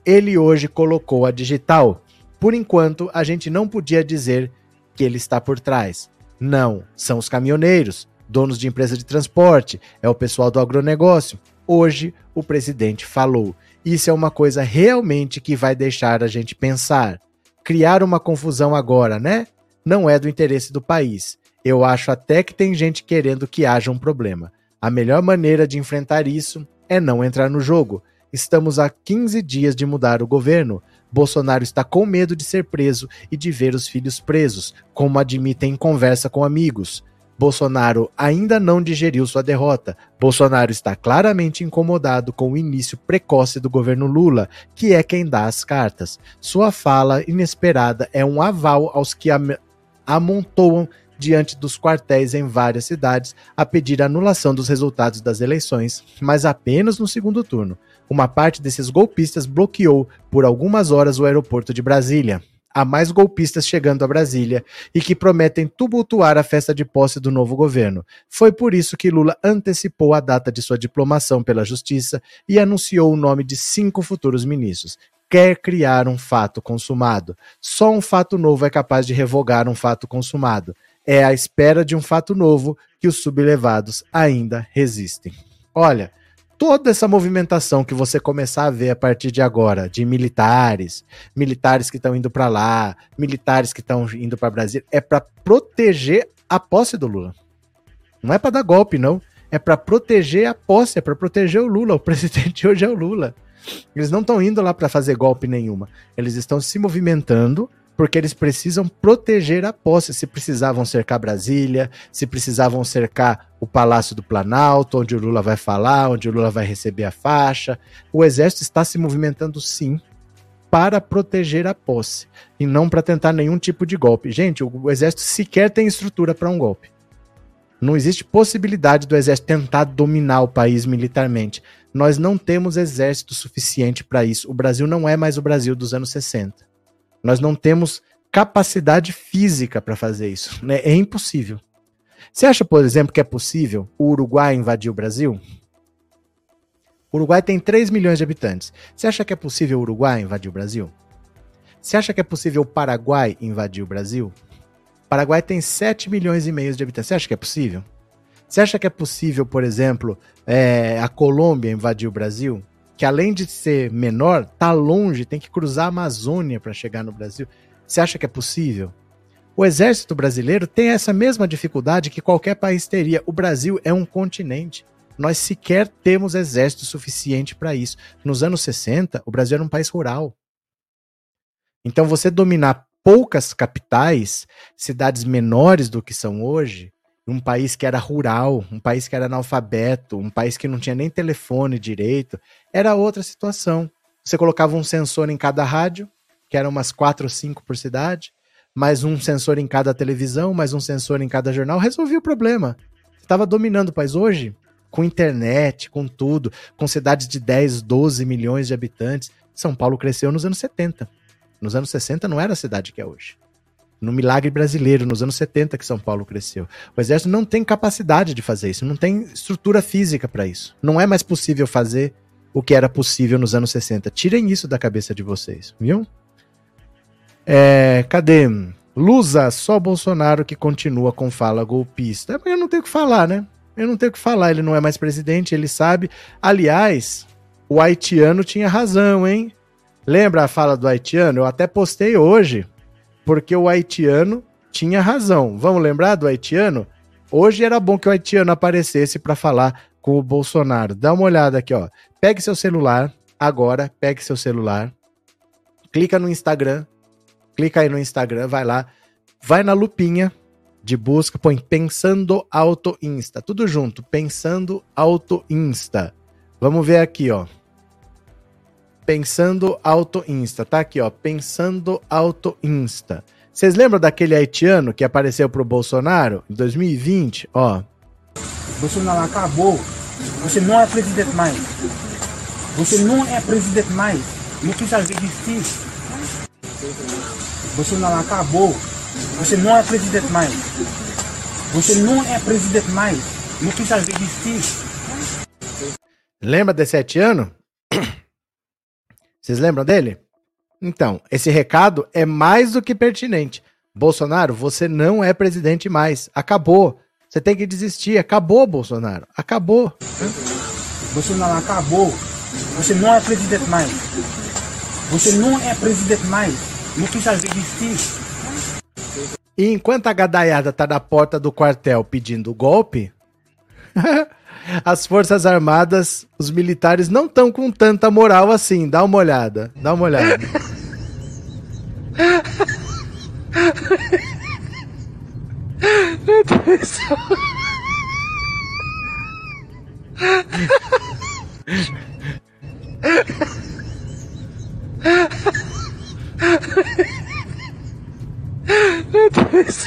Ele hoje colocou a digital. Por enquanto, a gente não podia dizer que ele está por trás. Não, são os caminhoneiros, donos de empresa de transporte, é o pessoal do agronegócio. Hoje o presidente falou. Isso é uma coisa realmente que vai deixar a gente pensar. Criar uma confusão agora, né? Não é do interesse do país. Eu acho até que tem gente querendo que haja um problema. A melhor maneira de enfrentar isso é não entrar no jogo. Estamos a 15 dias de mudar o governo. Bolsonaro está com medo de ser preso e de ver os filhos presos, como admitem em conversa com amigos. Bolsonaro ainda não digeriu sua derrota. Bolsonaro está claramente incomodado com o início precoce do governo Lula, que é quem dá as cartas. Sua fala inesperada é um aval aos que am amontoam diante dos quartéis em várias cidades a pedir a anulação dos resultados das eleições, mas apenas no segundo turno. Uma parte desses golpistas bloqueou por algumas horas o aeroporto de Brasília. Há mais golpistas chegando a Brasília e que prometem tumultuar a festa de posse do novo governo. Foi por isso que Lula antecipou a data de sua diplomação pela Justiça e anunciou o nome de cinco futuros ministros. Quer criar um fato consumado. Só um fato novo é capaz de revogar um fato consumado. É à espera de um fato novo que os sublevados ainda resistem. Olha, toda essa movimentação que você começar a ver a partir de agora, de militares, militares que estão indo para lá, militares que estão indo para Brasília, é para proteger a posse do Lula. Não é para dar golpe, não. É para proteger a posse, é para proteger o Lula. O presidente hoje é o Lula. Eles não estão indo lá para fazer golpe nenhuma. Eles estão se movimentando porque eles precisam proteger a posse. Se precisavam cercar Brasília, se precisavam cercar o Palácio do Planalto, onde o Lula vai falar, onde o Lula vai receber a faixa. O exército está se movimentando sim para proteger a posse e não para tentar nenhum tipo de golpe. Gente, o exército sequer tem estrutura para um golpe. Não existe possibilidade do exército tentar dominar o país militarmente. Nós não temos exército suficiente para isso. O Brasil não é mais o Brasil dos anos 60. Nós não temos capacidade física para fazer isso. Né? É impossível. Você acha, por exemplo, que é possível o Uruguai invadir o Brasil? O Uruguai tem 3 milhões de habitantes. Você acha que é possível o Uruguai invadir o Brasil? Você acha que é possível o Paraguai invadir o Brasil? O Paraguai tem 7 milhões e meio de habitantes. Você acha que é possível? Você acha que é possível, por exemplo, é, a Colômbia invadir o Brasil? Que além de ser menor, tá longe, tem que cruzar a Amazônia para chegar no Brasil. Você acha que é possível? O exército brasileiro tem essa mesma dificuldade que qualquer país teria. O Brasil é um continente. Nós sequer temos exército suficiente para isso. Nos anos 60, o Brasil era um país rural. Então, você dominar poucas capitais, cidades menores do que são hoje, um país que era rural, um país que era analfabeto, um país que não tinha nem telefone direito, era outra situação. Você colocava um sensor em cada rádio, que eram umas quatro ou cinco por cidade, mais um sensor em cada televisão, mais um sensor em cada jornal, resolvia o problema. Você estava dominando o país hoje, com internet, com tudo, com cidades de 10, 12 milhões de habitantes. São Paulo cresceu nos anos 70. Nos anos 60 não era a cidade que é hoje no milagre brasileiro, nos anos 70 que São Paulo cresceu. O exército não tem capacidade de fazer isso, não tem estrutura física para isso. Não é mais possível fazer o que era possível nos anos 60. Tirem isso da cabeça de vocês, viu? É, cadê? Lusa, só Bolsonaro que continua com fala golpista. Eu não tenho o que falar, né? Eu não tenho o que falar, ele não é mais presidente, ele sabe. Aliás, o haitiano tinha razão, hein? Lembra a fala do haitiano? Eu até postei hoje porque o haitiano tinha razão. Vamos lembrar do haitiano? Hoje era bom que o haitiano aparecesse para falar com o Bolsonaro. Dá uma olhada aqui, ó. Pegue seu celular agora, pegue seu celular, clica no Instagram, clica aí no Instagram, vai lá, vai na lupinha de busca, põe Pensando Auto Insta, tudo junto, Pensando Auto Insta. Vamos ver aqui, ó. Pensando Auto Insta. Tá aqui, ó. Pensando Auto Insta. Vocês lembram daquele haitiano que apareceu pro Bolsonaro em 2020? Ó. Bolsonaro acabou. Você não é presidente mais. Você não é presidente mais. Não precisa existir. Bolsonaro acabou. Você não é presidente mais. Você não é presidente mais. Não precisa existir. Lembra desse haitiano? Vocês lembram dele? Então, esse recado é mais do que pertinente. Bolsonaro, você não é presidente mais. Acabou. Você tem que desistir. Acabou, Bolsonaro. Acabou. Bolsonaro acabou. Você não é presidente mais. Você não é presidente mais. Não precisa desistir. E enquanto a gadaiada tá na porta do quartel pedindo golpe, as Forças Armadas, os militares não estão com tanta moral assim. Dá uma olhada, dá uma olhada. Meu Deus do céu. Meu Deus.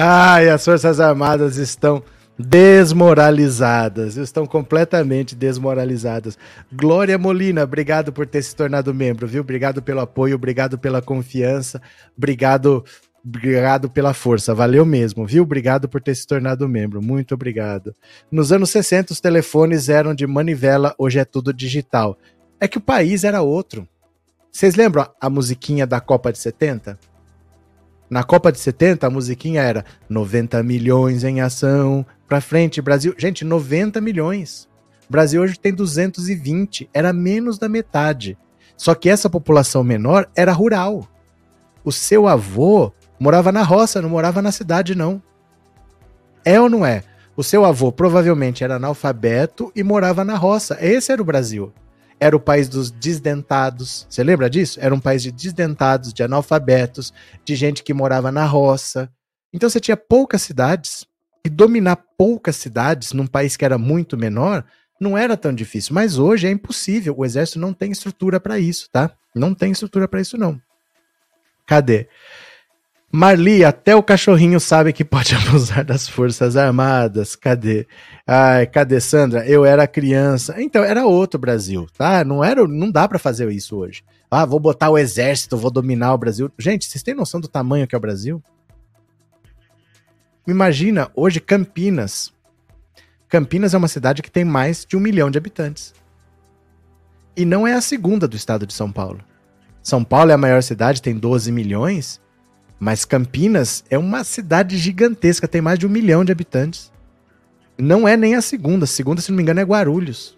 Ai, as Forças Armadas estão desmoralizadas, estão completamente desmoralizadas. Glória Molina, obrigado por ter se tornado membro, viu? Obrigado pelo apoio, obrigado pela confiança, obrigado, obrigado pela força, valeu mesmo, viu? Obrigado por ter se tornado membro, muito obrigado. Nos anos 60 os telefones eram de manivela, hoje é tudo digital. É que o país era outro. Vocês lembram a musiquinha da Copa de 70? Na Copa de 70, a musiquinha era 90 milhões em ação, pra frente, Brasil. Gente, 90 milhões. O Brasil hoje tem 220, era menos da metade. Só que essa população menor era rural. O seu avô morava na roça, não morava na cidade, não. É ou não é? O seu avô provavelmente era analfabeto e morava na roça. Esse era o Brasil era o país dos desdentados. Você lembra disso? Era um país de desdentados, de analfabetos, de gente que morava na roça. Então você tinha poucas cidades. E dominar poucas cidades num país que era muito menor não era tão difícil. Mas hoje é impossível. O exército não tem estrutura para isso, tá? Não tem estrutura para isso, não. Cadê? Marli, até o cachorrinho sabe que pode abusar das Forças Armadas. Cadê? Ai, cadê Sandra? Eu era criança. Então, era outro Brasil, tá? Não era, não dá para fazer isso hoje. Ah, vou botar o exército, vou dominar o Brasil. Gente, vocês têm noção do tamanho que é o Brasil? Imagina, hoje Campinas. Campinas é uma cidade que tem mais de um milhão de habitantes. E não é a segunda do estado de São Paulo. São Paulo é a maior cidade, tem 12 milhões. Mas Campinas é uma cidade gigantesca, tem mais de um milhão de habitantes. Não é nem a segunda. A segunda, se não me engano, é Guarulhos.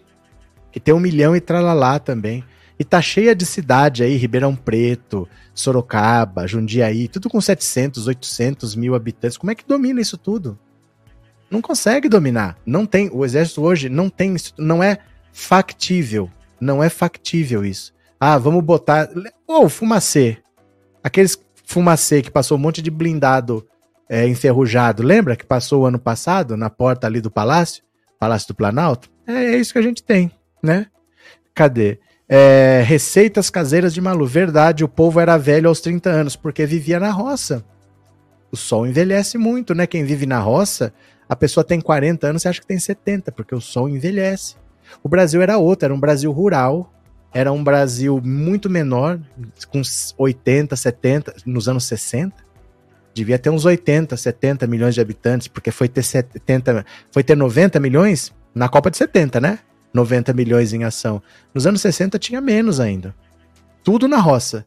Que tem um milhão e tralalá também. E tá cheia de cidade aí, Ribeirão Preto, Sorocaba, Jundiaí, tudo com 700, 800 mil habitantes. Como é que domina isso tudo? Não consegue dominar. Não tem. O exército hoje não tem. Não é factível. Não é factível isso. Ah, vamos botar. Ô, oh, Fumacê. Aqueles Fumacê, que passou um monte de blindado é, enferrujado, lembra que passou o ano passado na porta ali do palácio, Palácio do Planalto? É, é isso que a gente tem, né? Cadê? É, receitas caseiras de Malu. Verdade, o povo era velho aos 30 anos, porque vivia na roça. O sol envelhece muito, né? Quem vive na roça, a pessoa tem 40 anos, você acha que tem 70, porque o sol envelhece. O Brasil era outro, era um Brasil rural, era um Brasil muito menor, com 80, 70, nos anos 60. Devia ter uns 80, 70 milhões de habitantes, porque foi ter 70, foi ter 90 milhões na Copa de 70, né? 90 milhões em ação. Nos anos 60 tinha menos ainda. Tudo na roça.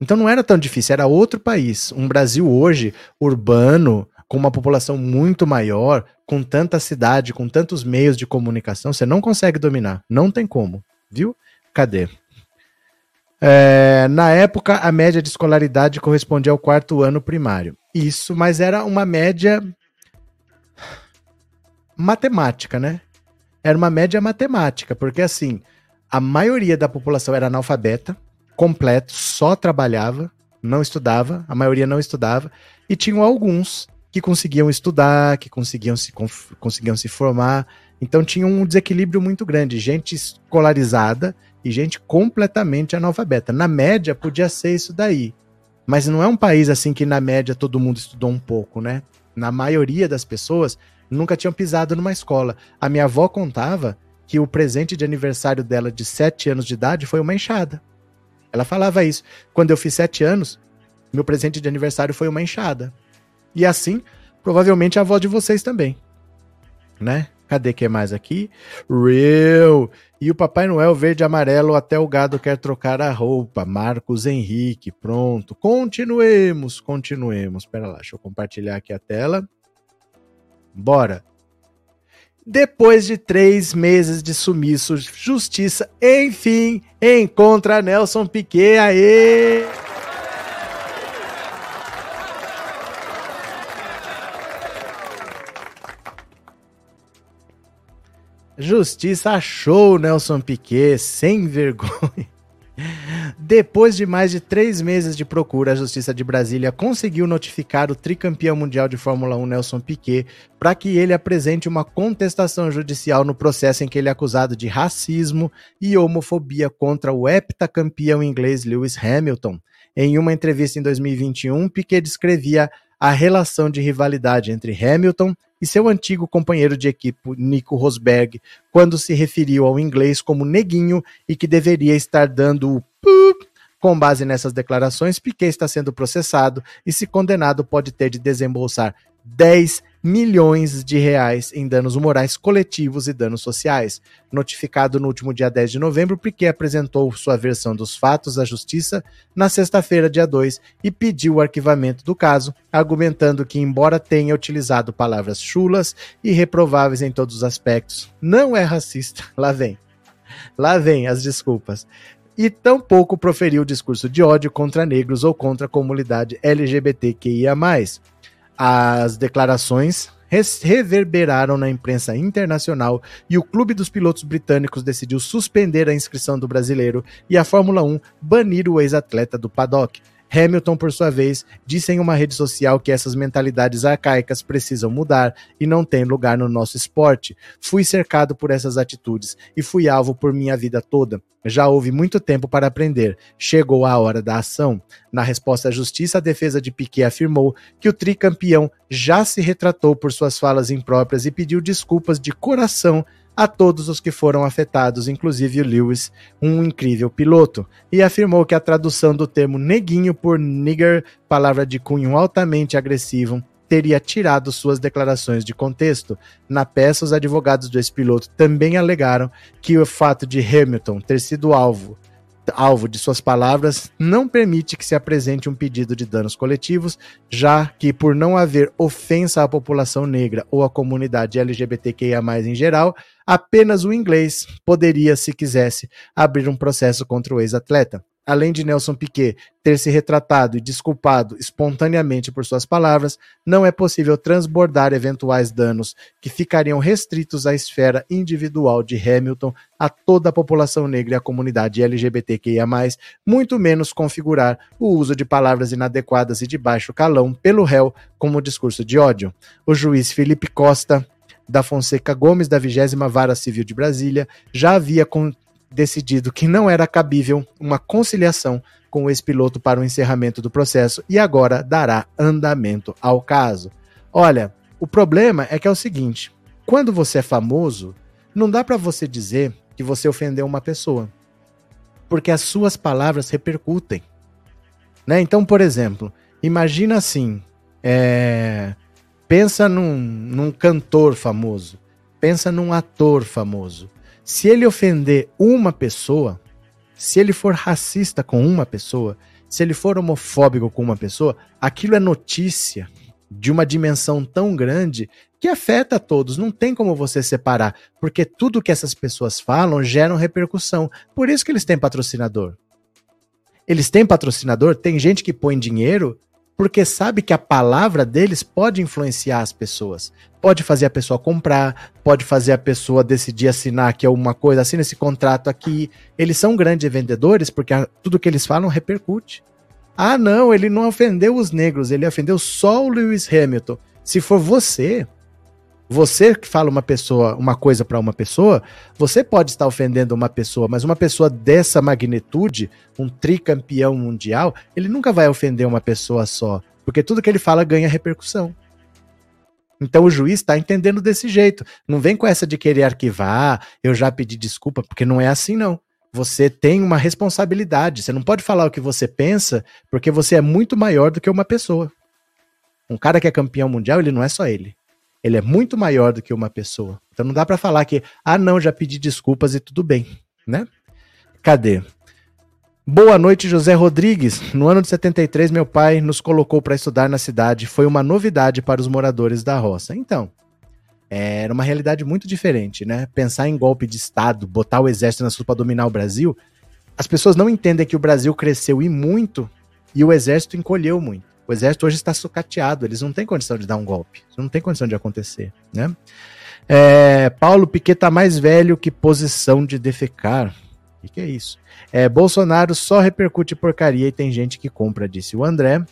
Então não era tão difícil, era outro país. Um Brasil hoje urbano, com uma população muito maior, com tanta cidade, com tantos meios de comunicação, você não consegue dominar. Não tem como, viu? Cadê? É, na época, a média de escolaridade correspondia ao quarto ano primário. Isso, mas era uma média matemática, né? Era uma média matemática, porque assim, a maioria da população era analfabeta, completo, só trabalhava, não estudava, a maioria não estudava, e tinham alguns que conseguiam estudar, que conseguiam se, conseguiam se formar. Então tinha um desequilíbrio muito grande, gente escolarizada e gente completamente analfabeta. Na média, podia ser isso daí. Mas não é um país assim que, na média, todo mundo estudou um pouco, né? Na maioria das pessoas nunca tinham pisado numa escola. A minha avó contava que o presente de aniversário dela de 7 anos de idade foi uma enxada. Ela falava isso. Quando eu fiz 7 anos, meu presente de aniversário foi uma enxada. E assim, provavelmente a avó de vocês também. Né? Cadê que é mais aqui? Real. E o Papai Noel verde e amarelo até o gado quer trocar a roupa. Marcos Henrique, pronto. Continuemos, continuemos. Espera lá, deixa eu compartilhar aqui a tela. Bora. Depois de três meses de sumiço, justiça, enfim, encontra Nelson Piquet. Aê! Justiça achou Nelson Piquet sem vergonha. Depois de mais de três meses de procura, a Justiça de Brasília conseguiu notificar o tricampeão mundial de Fórmula 1 Nelson Piquet para que ele apresente uma contestação judicial no processo em que ele é acusado de racismo e homofobia contra o heptacampeão inglês Lewis Hamilton. Em uma entrevista em 2021, Piquet descrevia a relação de rivalidade entre Hamilton e seu antigo companheiro de equipe, Nico Rosberg, quando se referiu ao inglês como neguinho e que deveria estar dando o. Com base nessas declarações, Piquet está sendo processado e, se condenado, pode ter de desembolsar 10 milhões de reais em danos morais coletivos e danos sociais. Notificado no último dia 10 de novembro, Piquet apresentou sua versão dos fatos à justiça na sexta-feira, dia 2, e pediu o arquivamento do caso, argumentando que, embora tenha utilizado palavras chulas e reprováveis em todos os aspectos, não é racista. Lá vem. Lá vem as desculpas e tampouco proferiu discurso de ódio contra negros ou contra a comunidade LGBTQIA. As declarações reverberaram na imprensa internacional e o Clube dos Pilotos Britânicos decidiu suspender a inscrição do brasileiro e a Fórmula 1 banir o ex-atleta do paddock. Hamilton, por sua vez, disse em uma rede social que essas mentalidades arcaicas precisam mudar e não têm lugar no nosso esporte. Fui cercado por essas atitudes e fui alvo por minha vida toda. Já houve muito tempo para aprender. Chegou a hora da ação. Na resposta à justiça, a defesa de Piquet afirmou que o tricampeão já se retratou por suas falas impróprias e pediu desculpas de coração a todos os que foram afetados, inclusive o Lewis, um incrível piloto, e afirmou que a tradução do termo neguinho por nigger, palavra de cunho altamente agressivo, teria tirado suas declarações de contexto. Na peça, os advogados do ex-piloto também alegaram que o fato de Hamilton ter sido alvo alvo de suas palavras, não permite que se apresente um pedido de danos coletivos, já que, por não haver ofensa à população negra ou à comunidade LGBTQIA, em geral, apenas o inglês poderia, se quisesse, abrir um processo contra o ex-atleta além de Nelson Piquet ter se retratado e desculpado espontaneamente por suas palavras, não é possível transbordar eventuais danos que ficariam restritos à esfera individual de Hamilton a toda a população negra e a comunidade LGBTQIA, muito menos configurar o uso de palavras inadequadas e de baixo calão pelo réu como discurso de ódio. O juiz Felipe Costa da Fonseca Gomes, da 20 Vara Civil de Brasília, já havia decidido que não era cabível uma conciliação com o ex-piloto para o encerramento do processo e agora dará andamento ao caso. Olha, o problema é que é o seguinte: quando você é famoso, não dá para você dizer que você ofendeu uma pessoa, porque as suas palavras repercutem. Né? Então, por exemplo, imagina assim: é... pensa num, num cantor famoso, pensa num ator famoso. Se ele ofender uma pessoa, se ele for racista com uma pessoa, se ele for homofóbico com uma pessoa, aquilo é notícia de uma dimensão tão grande que afeta a todos. Não tem como você separar, porque tudo que essas pessoas falam gera repercussão. Por isso que eles têm patrocinador. Eles têm patrocinador, tem gente que põe dinheiro porque sabe que a palavra deles pode influenciar as pessoas. Pode fazer a pessoa comprar, pode fazer a pessoa decidir assinar que é uma coisa, assina esse contrato aqui. Eles são grandes vendedores porque tudo que eles falam repercute. Ah, não, ele não ofendeu os negros, ele ofendeu só o Lewis Hamilton. Se for você, você que fala uma pessoa, uma coisa para uma pessoa, você pode estar ofendendo uma pessoa, mas uma pessoa dessa magnitude, um tricampeão mundial, ele nunca vai ofender uma pessoa só, porque tudo que ele fala ganha repercussão. Então o juiz está entendendo desse jeito. Não vem com essa de querer arquivar, eu já pedi desculpa, porque não é assim não. Você tem uma responsabilidade. Você não pode falar o que você pensa, porque você é muito maior do que uma pessoa. Um cara que é campeão mundial, ele não é só ele. Ele é muito maior do que uma pessoa. Então não dá para falar que, ah, não, já pedi desculpas e tudo bem, né? Cadê? Boa noite, José Rodrigues. No ano de 73, meu pai nos colocou para estudar na cidade. Foi uma novidade para os moradores da roça. Então, era uma realidade muito diferente, né? Pensar em golpe de Estado, botar o exército na para dominar o Brasil. As pessoas não entendem que o Brasil cresceu e muito e o exército encolheu muito. O exército hoje está sucateado, eles não têm condição de dar um golpe. Não tem condição de acontecer, né? É, Paulo Piquet tá mais velho que posição de defecar. que, que é isso? É, Bolsonaro só repercute porcaria e tem gente que compra, disse o André.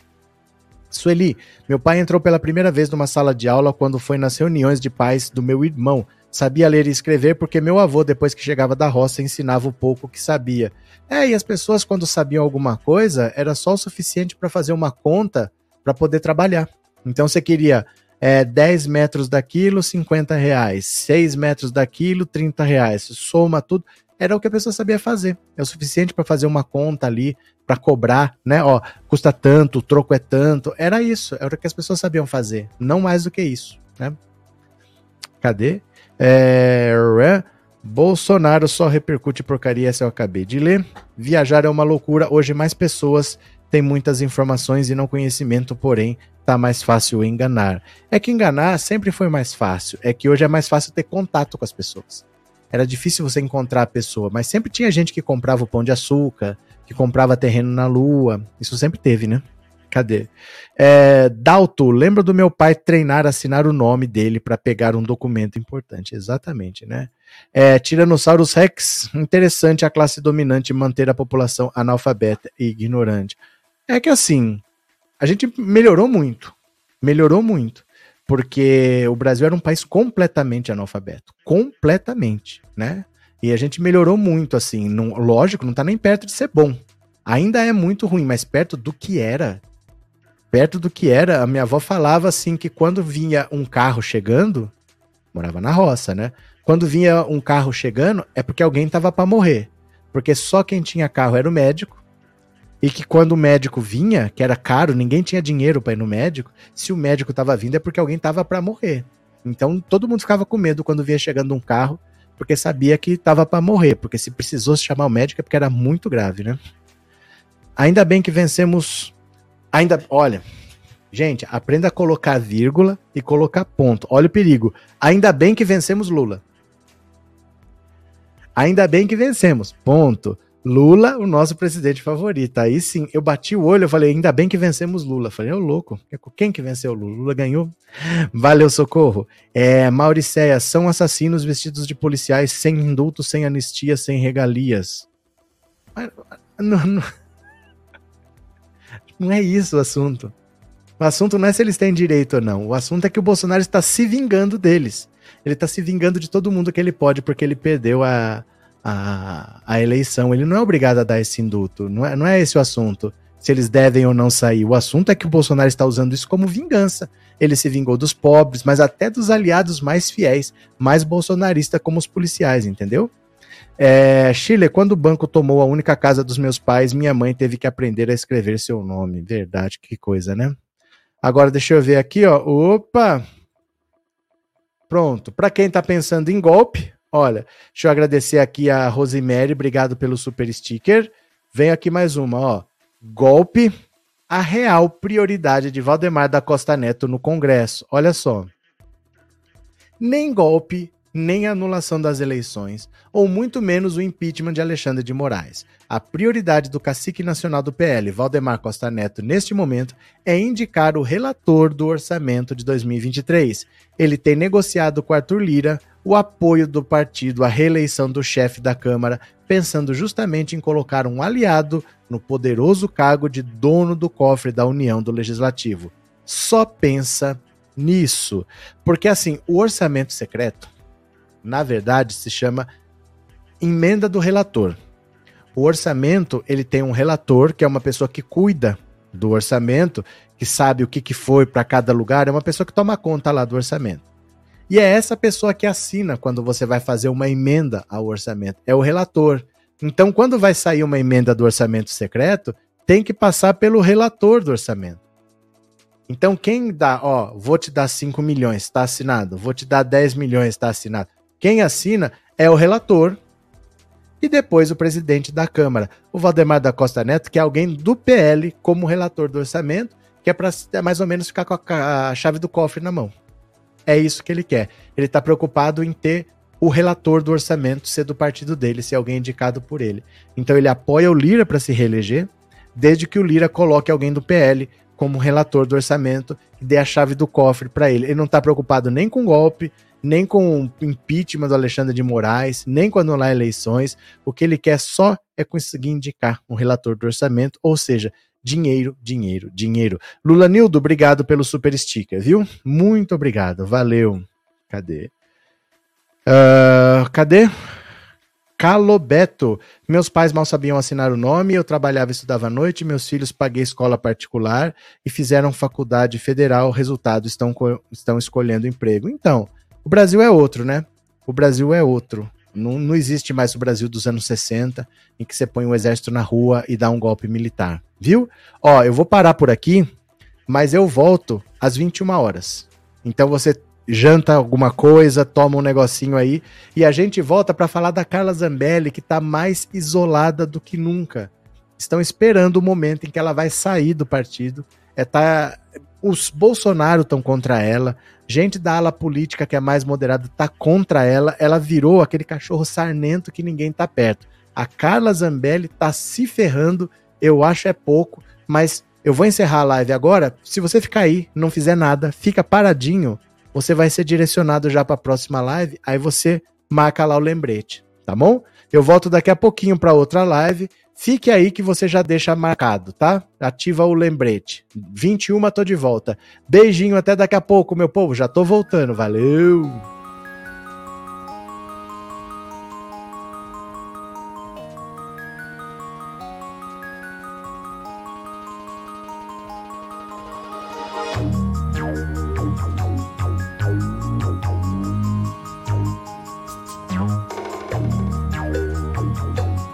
Sueli, meu pai entrou pela primeira vez numa sala de aula quando foi nas reuniões de pais do meu irmão. Sabia ler e escrever porque meu avô, depois que chegava da roça, ensinava o pouco que sabia. É, e as pessoas, quando sabiam alguma coisa, era só o suficiente para fazer uma conta para poder trabalhar. Então você queria é, 10 metros daquilo, 50 reais. 6 metros daquilo, 30 reais. Soma tudo. Era o que a pessoa sabia fazer. É o suficiente para fazer uma conta ali, para cobrar, né? Ó, custa tanto, o troco é tanto. Era isso. Era o que as pessoas sabiam fazer. Não mais do que isso, né? Cadê? É... Bolsonaro só repercute porcaria, essa eu acabei de ler. Viajar é uma loucura. Hoje mais pessoas têm muitas informações e não conhecimento, porém tá mais fácil enganar. É que enganar sempre foi mais fácil. É que hoje é mais fácil ter contato com as pessoas. Era difícil você encontrar a pessoa, mas sempre tinha gente que comprava o pão de açúcar, que comprava terreno na lua. Isso sempre teve, né? Cadê? É, Dalto, lembra do meu pai treinar, assinar o nome dele para pegar um documento importante? Exatamente, né? É, Tiranossauros Rex, interessante a classe dominante manter a população analfabeta e ignorante. É que assim, a gente melhorou muito. Melhorou muito. Porque o Brasil era um país completamente analfabeto. Completamente, né? E a gente melhorou muito, assim. Não, lógico, não tá nem perto de ser bom. Ainda é muito ruim, mas perto do que era. Perto do que era, a minha avó falava assim que quando vinha um carro chegando, morava na roça, né? Quando vinha um carro chegando, é porque alguém tava para morrer. Porque só quem tinha carro era o médico e que quando o médico vinha, que era caro, ninguém tinha dinheiro para ir no médico, se o médico estava vindo é porque alguém estava para morrer. Então todo mundo ficava com medo quando via chegando um carro, porque sabia que estava para morrer, porque se precisou chamar o médico é porque era muito grave, né? Ainda bem que vencemos. Ainda, olha, gente, aprenda a colocar vírgula e colocar ponto. Olha o perigo. Ainda bem que vencemos Lula. Ainda bem que vencemos. Ponto. Lula, o nosso presidente favorito. Aí sim, eu bati o olho, eu falei, ainda bem que vencemos Lula. Falei, ô louco, quem que venceu Lula? Lula ganhou? Valeu, socorro. É, Mauricéia, são assassinos vestidos de policiais sem indulto, sem anistia, sem regalias. Não, não, não é isso o assunto. O assunto não é se eles têm direito ou não. O assunto é que o Bolsonaro está se vingando deles. Ele está se vingando de todo mundo que ele pode, porque ele perdeu a, a, a eleição. Ele não é obrigado a dar esse indulto. Não é, não é esse o assunto. Se eles devem ou não sair. O assunto é que o Bolsonaro está usando isso como vingança. Ele se vingou dos pobres, mas até dos aliados mais fiéis, mais bolsonaristas, como os policiais, entendeu? É, Chile, quando o banco tomou a única casa dos meus pais, minha mãe teve que aprender a escrever seu nome. Verdade, que coisa, né? Agora deixa eu ver aqui, ó. Opa! Pronto. Para quem tá pensando em golpe, Olha, deixa eu agradecer aqui a Rosemary, obrigado pelo super sticker. Vem aqui mais uma, ó. Golpe, a real prioridade de Valdemar da Costa Neto no Congresso. Olha só. Nem golpe, nem anulação das eleições, ou muito menos o impeachment de Alexandre de Moraes. A prioridade do cacique nacional do PL, Valdemar Costa Neto, neste momento, é indicar o relator do orçamento de 2023. Ele tem negociado com Arthur Lira o apoio do partido à reeleição do chefe da Câmara, pensando justamente em colocar um aliado no poderoso cargo de dono do cofre da União do Legislativo. Só pensa nisso. Porque assim, o orçamento secreto, na verdade, se chama emenda do relator. O orçamento, ele tem um relator, que é uma pessoa que cuida do orçamento, que sabe o que, que foi para cada lugar, é uma pessoa que toma conta lá do orçamento. E é essa pessoa que assina quando você vai fazer uma emenda ao orçamento, é o relator. Então, quando vai sair uma emenda do orçamento secreto, tem que passar pelo relator do orçamento. Então, quem dá, ó, vou te dar 5 milhões, está assinado, vou te dar 10 milhões, está assinado. Quem assina é o relator e depois o presidente da Câmara, o Valdemar da Costa Neto, que é alguém do PL como relator do orçamento, que é para mais ou menos ficar com a, a chave do cofre na mão. É isso que ele quer. Ele está preocupado em ter o relator do orçamento ser do partido dele, ser alguém indicado por ele. Então ele apoia o Lira para se reeleger, desde que o Lira coloque alguém do PL como relator do orçamento e dê a chave do cofre para ele. Ele não está preocupado nem com golpe, nem com o impeachment do Alexandre de Moraes, nem quando anular eleições. O que ele quer só é conseguir indicar um relator do orçamento, ou seja, dinheiro, dinheiro, dinheiro. Lula Nildo, obrigado pelo super sticker, viu? Muito obrigado, valeu. Cadê? Uh, cadê? Calobeto. Meus pais mal sabiam assinar o nome, eu trabalhava e estudava à noite, meus filhos paguei escola particular e fizeram faculdade federal, resultado, estão, estão escolhendo emprego. Então, o Brasil é outro, né? O Brasil é outro. Não, não existe mais o Brasil dos anos 60, em que você põe um exército na rua e dá um golpe militar. Viu? Ó, eu vou parar por aqui, mas eu volto às 21 horas. Então você janta alguma coisa, toma um negocinho aí e a gente volta para falar da Carla Zambelli, que tá mais isolada do que nunca. Estão esperando o momento em que ela vai sair do partido. É tá os Bolsonaro estão contra ela, gente da ala política que é mais moderada tá contra ela, ela virou aquele cachorro sarnento que ninguém tá perto. A Carla Zambelli tá se ferrando, eu acho é pouco, mas eu vou encerrar a live agora. Se você ficar aí, não fizer nada, fica paradinho você vai ser direcionado já para a próxima live, aí você marca lá o lembrete, tá bom? Eu volto daqui a pouquinho para outra live. Fique aí que você já deixa marcado, tá? Ativa o lembrete. 21 tô de volta. Beijinho até daqui a pouco, meu povo. Já tô voltando. Valeu!